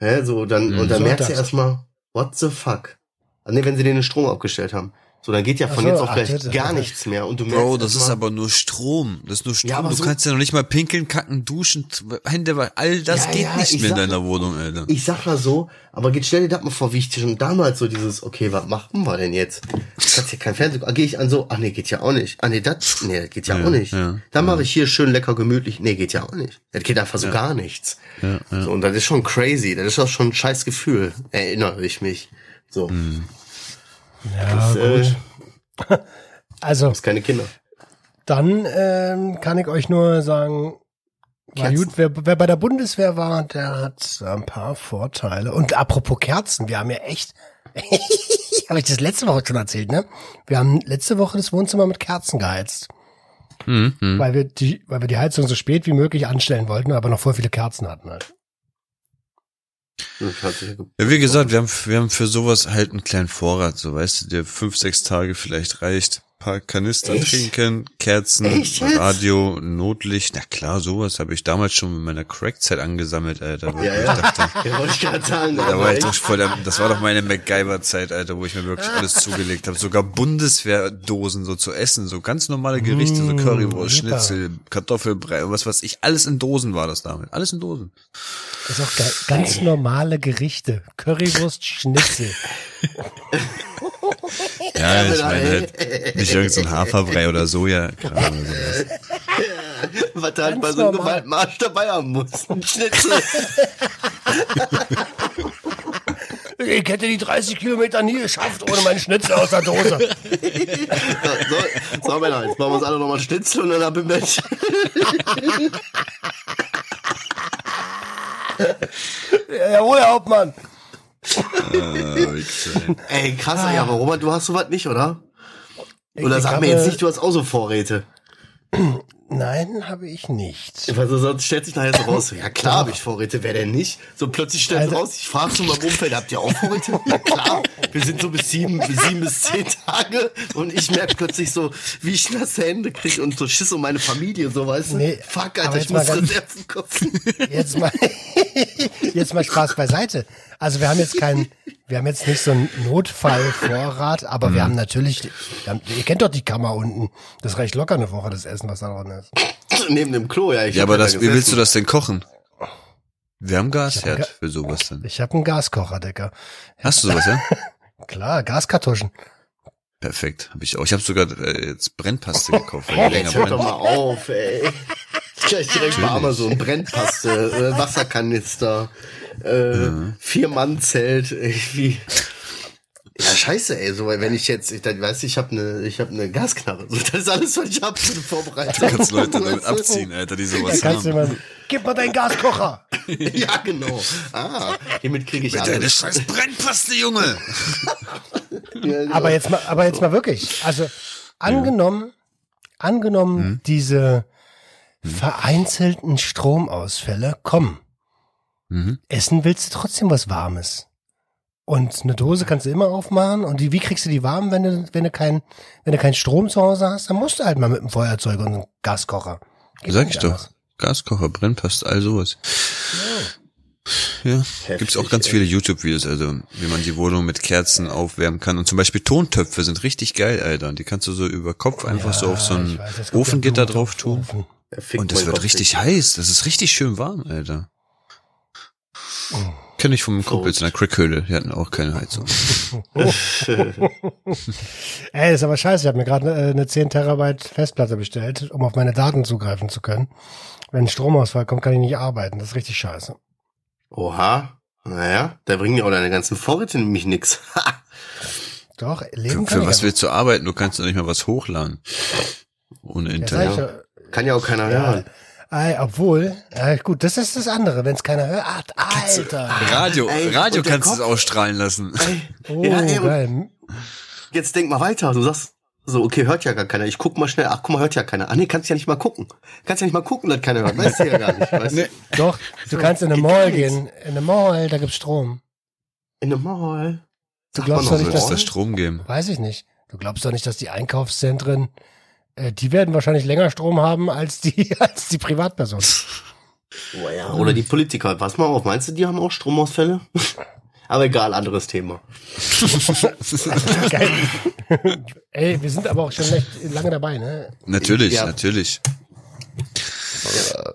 S4: Hä, so dann, und dann merkst du erstmal, what the fuck? Ah, nee, wenn sie den Strom abgestellt haben. So, dann geht ja von
S2: so,
S4: jetzt auf
S2: ach,
S4: gleich
S2: das-
S4: gar nichts mehr. Und du merkst
S3: Bro, das ist aber nur Strom. Das ist nur Strom.
S4: Ja, aber
S3: du
S4: so-
S3: kannst ja noch nicht mal pinkeln, kacken, duschen, Hände, wa- all das
S4: Ja,
S3: geht
S4: ja,
S3: nicht
S4: ich
S3: mehr in deiner Wohnung, Alter.
S4: Ich sag mal so, aber geht stell dir das mal vor, wie ich schon damals so dieses, okay, was machen wir denn jetzt? Ich kannst ja kein Fernsehen, ah, gehe ich an so, ach nee, geht ja auch nicht. Ah nee, das, nee, geht ja,
S3: Ja,
S4: auch nicht.
S3: ja,
S4: Dann mache ich hier schön lecker gemütlich, nee, geht ja auch nicht. Das geht einfach so gar nichts.
S3: Ja, ja.
S4: So, und das ist schon crazy, das ist auch schon ein scheiß Gefühl, erinnere ich mich. So,
S3: Hm.
S2: Ja,
S4: äh,
S2: gut. <laughs> Also,
S4: ist keine Kinder.
S2: dann ähm, kann ich euch nur sagen, war gut, wer, wer bei der Bundeswehr war, der hat ein paar Vorteile. Und apropos Kerzen, wir haben ja echt, <laughs> habe ich das letzte Woche schon erzählt, ne? Wir haben letzte Woche das Wohnzimmer mit Kerzen geheizt,
S3: Hm, hm.
S2: weil wir die, weil wir die Heizung so spät wie möglich anstellen wollten, aber noch voll viele Kerzen hatten halt.
S4: Ge-
S3: Ja, wie gesagt, wir haben, wir haben für sowas halt einen kleinen Vorrat, so weißt du, der fünf, sechs Tage vielleicht reicht. Paar Kanister
S4: Echt?
S3: trinken, Kerzen,
S4: Echt jetzt?
S3: Radio, Notlicht. Na klar, sowas habe ich damals schon mit meiner Crack-Zeit angesammelt, Alter. Wo
S4: Ja,
S3: ich
S4: ja.
S3: dachte, <laughs>
S4: Ja, wollte ich gerade sagen.
S3: da war ich doch voll das war doch meine MacGyver-Zeit, Alter, wo ich mir wirklich alles zugelegt habe. Sogar Bundeswehrdosen so zu essen, so ganz normale Gerichte, so Currywurst,
S2: super.
S3: Schnitzel, Kartoffelbrei und was weiß ich. Alles in Dosen war das damit. Alles in Dosen.
S2: Das ist auch. Ganz normale Gerichte. Currywurst, Schnitzel. <laughs>
S3: Ja, ich meine halt, nicht irgendein so ein Haferbrei oder Soja. oder sowas. <laughs>
S4: Was du halt bei so einem
S2: normal.
S4: Gewaltmarsch dabei haben musst. <laughs> Ein Schnitzel. <laughs>
S2: ich hätte die 30 Kilometer nie geschafft ohne meinen Schnitzel aus der Dose.
S4: So, so, so Männer, jetzt machen wir uns alle nochmal Schnitzel und dann ab im Bett.
S2: Jawohl, Herr Hauptmann.
S3: Wichser, ey.
S4: Krass, ey, aber Robert, du hast sowas nicht, oder? Oder
S2: Ich
S4: sag
S2: habe-
S4: mir jetzt nicht, du hast auch so Vorräte.
S2: Nein, habe ich nicht.
S4: Weil so- sonst stellt sich nachher so raus, ja klar habe ich Vorräte, wer denn nicht? So plötzlich stellt sich raus, ich frage so mal im Umfeld, habt ihr auch Vorräte? Ja klar, wir sind so bis sieben, bis sieben bis zehn Tage und ich merke plötzlich so, wie ich nasse Hände kriege und so Schiss um meine Familie, so weißt du?
S2: Nee,
S4: Fuck, Alter, ich muss Reserven kaufen.
S2: Jetzt mal, <laughs> <laughs> jetzt mal Spaß beiseite. Also wir haben jetzt keinen, wir haben jetzt nicht so einen Notfallvorrat, aber
S3: Mhm.
S2: wir haben natürlich, wir haben, ihr kennt doch die Kammer unten. Das reicht locker eine Woche, das Essen, was da drin ist.
S4: Neben dem Klo, ja. Ich
S3: Ja,
S4: hab
S3: aber
S4: da
S3: das, wie willst du das denn kochen? Wir haben
S2: Ga-
S3: Gasherd für sowas dann.
S2: Ich habe einen Gaskocher, Decker.
S3: Hast du sowas, ja? <laughs>
S2: Klar, Gaskartuschen.
S3: Perfekt, habe ich auch. Ich habe sogar äh, jetzt Brennpaste gekauft, weil
S4: Jetzt hört doch
S3: brennt.
S4: mal auf, ey. Gleich direkt bei Amazon, Brennpaste, äh, <laughs> Wasserkanister, äh, Vier-Mann-Zelt, irgendwie. Ja, scheiße, ey, so, weil wenn ich jetzt, ich dann, weißt du, ich habe eine, ich habe eine Gasknarre, so, das ist alles, was ich habe für eine Vorbereitung.
S3: Kannst Leute damit
S4: du?
S3: abziehen, Alter, die sowas
S2: du
S3: haben.
S2: immer, gib mal deinen Gaskocher. <laughs>
S4: Ja, genau. Ah, hiermit kriege ich
S3: Deine
S4: alles.
S3: scheiß Brennpaste, Junge! <laughs>
S4: Ja, genau.
S2: Aber jetzt mal, aber jetzt mal wirklich. Also angenommen, angenommen
S3: Hm?
S2: diese vereinzelten Stromausfälle kommen.
S3: Mhm.
S2: Essen willst du trotzdem was Warmes. Und eine Dose kannst du immer aufmachen. Und die, wie kriegst du die warm, wenn du, wenn du kein, wenn du keinen Strom zu Hause hast? Dann musst du halt mal mit dem Feuerzeug und einem Gaskocher. Geht
S3: Sag
S2: nicht
S3: ich doch.
S2: anders.
S3: Gaskocher, Brennpaste, all sowas. Ja, gibt's auch ganz
S4: ey.
S3: viele YouTube-Videos, also wie man die Wohnung mit Kerzen aufwärmen kann. Und zum Beispiel Tontöpfe sind richtig geil, Alter. Und die kannst du so über Kopf einfach so auf so
S2: Ja,
S3: ein
S2: ich weiß, es gibt ja
S3: Ofengitter drauf tun. Und das wird
S4: Kopf
S3: richtig heiß. Das ist richtig schön warm, Alter.
S2: Oh.
S3: Kenn ich von meinem Kumpel in der Crackhöhle. Die hatten auch keine Heizung. <laughs>
S2: Ey, ist aber scheiße. Ich habe mir gerade eine, eine 10 Terabyte Festplatte bestellt, um auf meine Daten zugreifen zu können. Wenn ein Stromausfall kommt, kann ich nicht arbeiten. Das ist richtig scheiße.
S4: Oha. Naja, da bringen ja auch deine ganzen Vorräte nämlich nix. <laughs>
S2: Doch,
S3: Für,
S2: leben kann
S3: für
S2: ich
S3: was willst du arbeiten? Du kannst doch nicht mal was hochladen. Ohne Internet.
S2: ja.
S4: Kann ja auch keiner
S2: Ja,
S4: hören.
S2: Ey, obwohl, äh, gut, das ist das andere. Wenn es keiner hört, Alter.
S3: Radio,
S4: Ey,
S3: Radio kannst du es ausstrahlen lassen.
S4: Ey,
S2: Oh,
S4: ja, ey,
S2: geil.
S4: jetzt denk mal weiter. Du sagst so, okay, hört ja gar keiner. Ich guck mal schnell. Ach, guck mal, hört ja keiner. Ah, nee, kannst ja nicht mal gucken. Kannst ja nicht mal gucken, dass keiner hört. Weißt du ja gar nicht. Weißt du?
S2: Doch, du kannst in eine Mall gehen. In eine Mall, da gibt's Strom.
S4: In einem Mall.
S2: Du glaubst doch nicht,
S3: es
S2: dass
S3: da Strom geben?
S2: Weiß ich nicht. Du glaubst doch nicht, dass die Einkaufszentren, äh, die werden wahrscheinlich länger Strom haben als die, <laughs> als die Privatpersonen.
S4: Oh, ja. Oder die Politiker. Pass mal auf. Meinst du, die haben auch Stromausfälle? <laughs> Aber egal, anderes Thema.
S2: Geil. <laughs> Ey, wir sind aber auch schon echt lange dabei, ne?
S3: Natürlich,
S4: Ja.
S3: natürlich.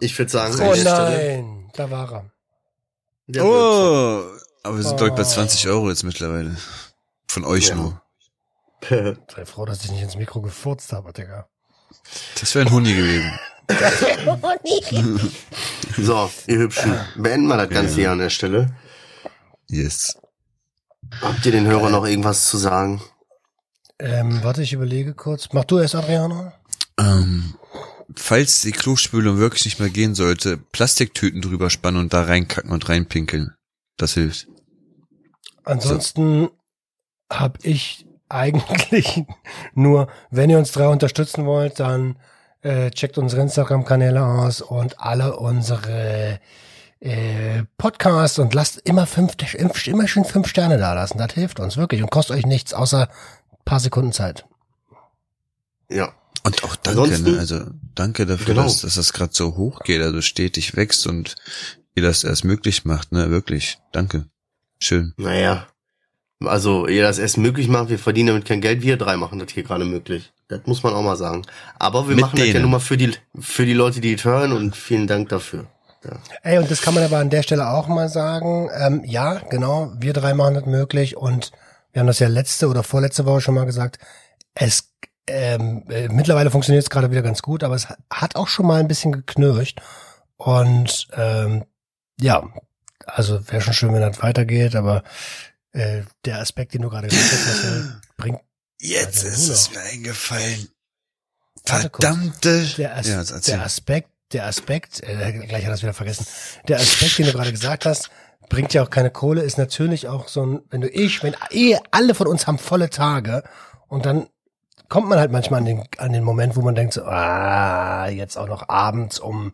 S4: Ich würde sagen,
S2: Oh
S4: Stelle-
S2: nein, da war er.
S4: Der
S3: Oh, aber wir sind, glaube ich, bei
S2: Oh.
S3: 20 Euro jetzt mittlerweile. Von euch
S4: Ja.
S3: nur.
S2: Sei froh, dass ich nicht ins Mikro gefurzt habe, Digga.
S3: Das wäre ein Huni gewesen. <laughs>
S4: So, ihr Hübschen, beenden wir das Ganze hier an der Stelle.
S3: Yes.
S4: Habt ihr den Hörern noch irgendwas zu sagen?
S2: Ähm, warte, ich überlege kurz. Mach du erst, Adriano?
S3: Ähm, falls die Klospülung wirklich nicht mehr gehen sollte, Plastiktüten drüber spannen und da reinkacken und reinpinkeln. Das hilft.
S2: Ansonsten habe ich eigentlich <laughs> nur, wenn ihr uns drei unterstützen wollt, dann äh, checkt unsere Instagram-Kanäle aus und alle unsere äh, Podcasts und lasst immer fünf, immer schön fünf Sterne da lassen. Das hilft uns wirklich und kostet euch nichts, außer ein paar Sekunden Zeit.
S4: Ja.
S3: Und auch danke,
S4: Ansonsten-
S3: ne? Also danke dafür,
S4: Genau.
S3: dass, dass das gerade so hoch geht, also stetig wächst und ihr das erst möglich macht, ne? Wirklich. Danke. Schön.
S4: Naja. Also, ihr das erst möglich macht, wir verdienen damit kein Geld, wir drei machen das hier gerade möglich. Das muss man auch mal sagen. Aber wir
S3: Mit
S4: machen das ja
S3: denen.
S4: nur mal für die, für die Leute, die es hören und vielen Dank dafür. Ja.
S2: Ey, und das kann man aber an der Stelle auch mal sagen. Ähm, ja, genau, wir drei machen das möglich und wir haben das ja letzte oder vorletzte Woche schon mal gesagt. Es ähm, äh, mittlerweile funktioniert es gerade wieder ganz gut, aber es hat auch schon mal ein bisschen geknirscht. Und ähm, ja, also wäre schon schön, wenn das weitergeht, aber äh, der Aspekt, den du gerade gesagt hast, <gasps> bringt
S3: Jetzt ist es mir eingefallen. Verdammte.
S2: der, As
S3: ja,
S2: der Aspekt, der Aspekt, äh, gleich hat er es wieder vergessen. Der Aspekt, den du gerade gesagt hast, bringt ja auch keine Kohle, ist natürlich auch so ein, wenn du ich, wenn eh alle von uns haben volle Tage und dann kommt man halt manchmal an den, an den Moment, wo man denkt so, ah, jetzt auch noch abends um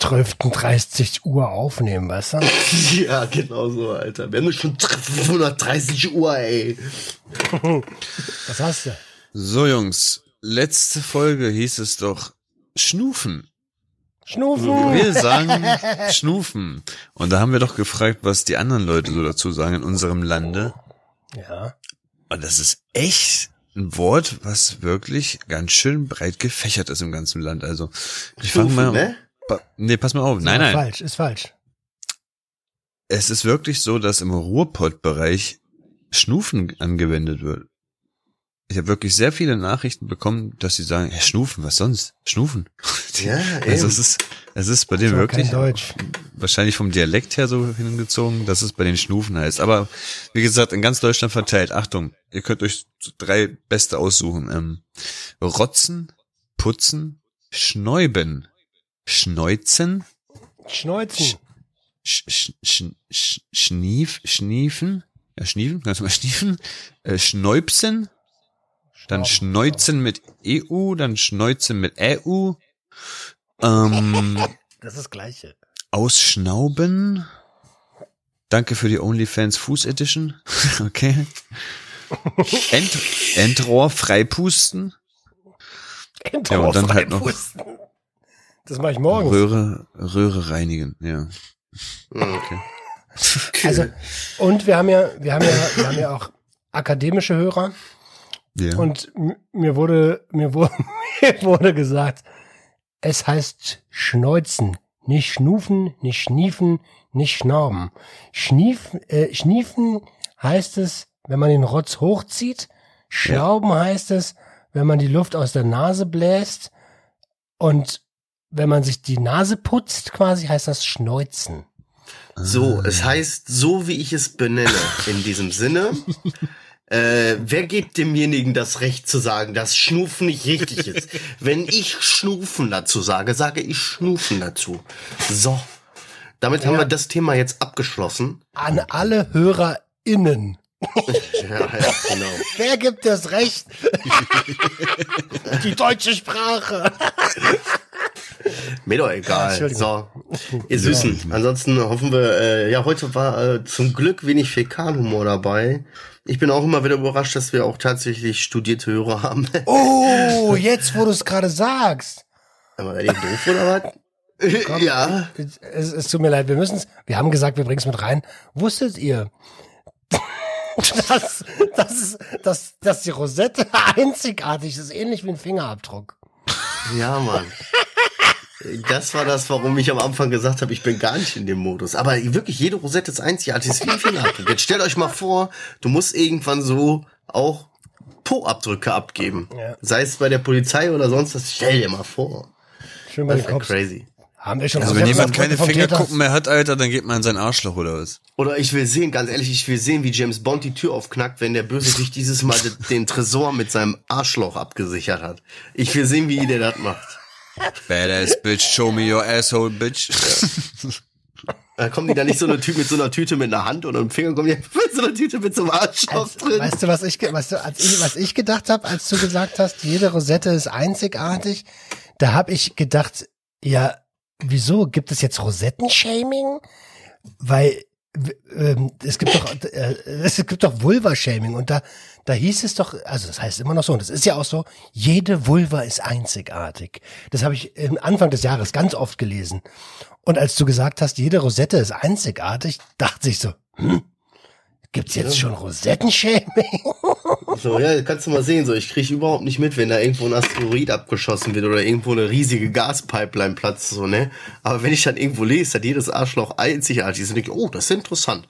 S2: 12.30 Uhr aufnehmen, weißt du? <laughs>
S4: Ja, genau so, Alter. Wir haben schon 530 Uhr, ey.
S2: Was hast du?
S3: So, Jungs. Letzte Folge hieß es doch Schnufen.
S2: Schnufen!
S3: Wir <laughs> sagen Schnufen. Und da haben wir doch gefragt, was die anderen Leute so dazu sagen in unserem Lande.
S2: Ja.
S3: Und das ist echt ein Wort, was wirklich ganz schön breit gefächert ist im ganzen Land. Also, ich fange mal.
S4: ne?
S3: Nee, pass mal auf. Nein,
S2: Ist
S3: nein.
S2: Falsch, ist falsch.
S3: Es ist wirklich so, dass im Ruhrpott-Bereich Schnufen angewendet wird. Ich habe wirklich sehr viele Nachrichten bekommen, dass sie sagen, ja, Schnufen, was sonst? Schnufen. <laughs>
S4: Ja,
S3: Also
S4: eben.
S3: es ist, es ist bei denen wirklich wahrscheinlich vom Dialekt her so hingezogen, dass es bei den Schnufen heißt. Aber wie gesagt, in ganz Deutschland verteilt. Achtung, ihr könnt euch drei Beste aussuchen. Ähm, Rotzen, Putzen, Schnäuben, Schneuzen,
S2: Schneuzen.
S3: Sch, sch, sch, sch, schnief, schniefen, ja, schniefen, kannst du mal <laughs> schniefen, äh, schnäupsen, dann schneuzen mit EU, dann schneuzen mit EU, ähm, <laughs>
S2: Das ist das Gleiche.
S3: ausschnauben, danke für die OnlyFans Fuß Edition, <laughs> okay, Ent, Entrohr freipusten, Ja, und dann halt noch-.
S2: Das mache ich morgens.
S3: Röhre, Röhre reinigen, ja. <laughs>
S4: Okay.
S2: Also, und wir haben ja, wir haben ja, wir haben ja auch akademische Hörer.
S3: ja.
S2: Und mir wurde, mir wurde, <laughs> mir wurde gesagt, es heißt Schneuzen, nicht schnufen, nicht schniefen, nicht schnorben. Schnief, äh, schniefen heißt es, wenn man den Rotz hochzieht. Schnauben heißt es, wenn man die Luft aus der Nase bläst. Und wenn man sich die Nase putzt, quasi heißt das Schneuzen.
S4: So, es heißt, so wie ich es benenne, in diesem Sinne. <laughs> Äh, wer gibt demjenigen das Recht zu sagen, dass Schnufen nicht richtig ist? Wenn ich Schnufen dazu sage, sage ich Schnufen dazu. So. Damit haben
S2: Ja.
S4: wir das Thema jetzt abgeschlossen.
S2: An alle HörerInnen. <laughs>
S4: Ja, ja, genau. <laughs>
S2: Wer gibt das Recht? Die deutsche Sprache. <laughs>
S4: Mir doch egal. So, ihr Süßen. Ansonsten hoffen wir, äh, ja, heute war äh, zum Glück wenig Fäkalhumor dabei. Ich bin auch immer wieder überrascht, dass wir auch tatsächlich studierte Hörer haben.
S2: Oh, jetzt wo du es gerade sagst.
S4: Aber die doof oder was? <laughs> ja.
S2: Es, es tut mir leid, wir müssen es. Wir haben gesagt, wir bringen es mit rein. Wusstet ihr, <laughs> dass, dass, dass, dass die Rosette einzigartig ist, ähnlich wie ein Fingerabdruck?
S4: Ja, Mann. Das war das, warum ich am Anfang gesagt habe, ich bin gar nicht in dem Modus. Aber wirklich, jede Rosette ist einzigartig, ist wie ein Fingerabdruck. Jetzt stellt euch mal vor, du musst irgendwann so auch Po-Abdrücke abgeben.
S2: Ja.
S4: Sei es bei der Polizei oder sonst was. Stell dir mal vor.
S2: Schön bei
S4: Das
S2: den Kopf.
S4: crazy.
S2: Haben wir schon
S3: Also wenn jemand keine? Fingerkuppen mehr hat, Alter, dann geht man in sein Arschloch oder was?
S4: Oder ich will sehen, ganz ehrlich, ich will sehen, wie James Bond die Tür aufknackt, wenn der Bösewicht dieses Mal de- den Tresor mit seinem Arschloch abgesichert hat. Ich will sehen, wie der das macht.
S3: Badass bitch, show me your asshole, bitch. <laughs>
S4: Da kommen die da nicht so eine Tüte mit so einer Tüte mit einer Hand und einem Finger, kommen die <laughs> mit so einer Tüte mit so einem Arschloch
S2: Als,
S4: drin.
S2: weißt du, was ich, weißt du, als ich, was ich gedacht habe, als du gesagt hast, jede Rosette ist einzigartig? Da habe ich gedacht, ja, wieso gibt es jetzt Rosettenshaming? Weil es gibt doch äh, es gibt doch Vulva-Shaming und da da hieß es doch, also das heißt immer noch so und das ist ja auch so, jede Vulva ist einzigartig. Das habe ich am Anfang des Jahres ganz oft gelesen. Und als du gesagt hast, jede Rosette ist einzigartig, dachte ich so, hm, gibt's jetzt schon Rosettenshaming?
S4: So, ja, kannst du mal sehen, so, ich kriege überhaupt nicht mit, wenn da irgendwo ein Asteroid abgeschossen wird oder irgendwo eine riesige Gaspipeline platzt, so, ne? Aber wenn ich dann irgendwo lese, hat jedes Arschloch einzigartig ist, dann denke ich, oh, das ist interessant.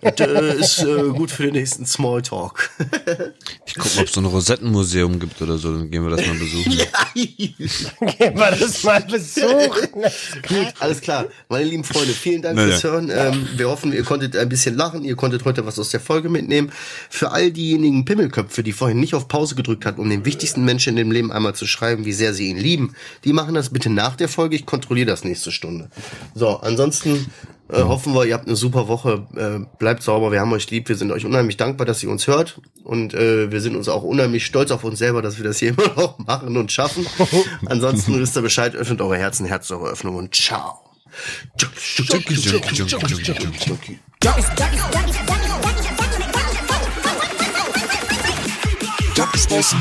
S4: Das äh, ist äh, gut für den nächsten Smalltalk. <laughs>
S3: Ich guck mal, ob es so ein Rosettenmuseum gibt oder so, dann gehen wir das mal besuchen. <laughs> <laughs>
S2: Gehen wir das mal besuchen.
S4: Gut, alles klar. Meine lieben Freunde, vielen Dank fürs
S3: ja.
S4: Hören. Ähm, wir hoffen, ihr konntet ein bisschen lachen, ihr konntet heute was aus der Folge mitnehmen. Für all diejenigen Pimmelköpfe, die vorhin nicht auf Pause gedrückt hatten, um den wichtigsten Menschen in dem Leben einmal zu schreiben, wie sehr sie ihn lieben, die machen das bitte nach der Folge. Ich kontrolliere das nächste Stunde. So, ansonsten äh, hoffen wir, ihr habt eine super Woche. Äh, bleibt sauber, wir haben euch lieb. Wir sind euch unheimlich dankbar, dass ihr uns hört. Und äh, wir sind uns auch unheimlich stolz auf uns selber, dass wir das hier <laughs> immer noch machen und schaffen. <laughs> Ansonsten wisst ihr Bescheid, öffnet eure Herzen, Herz eure Öffnung und ciao.
S3: Junkie, junkie, junkie, junkie, junkie.
S1: Junkies Bossen.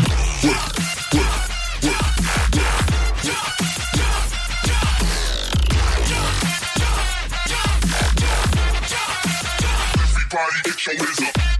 S1: Everybody get your hands up.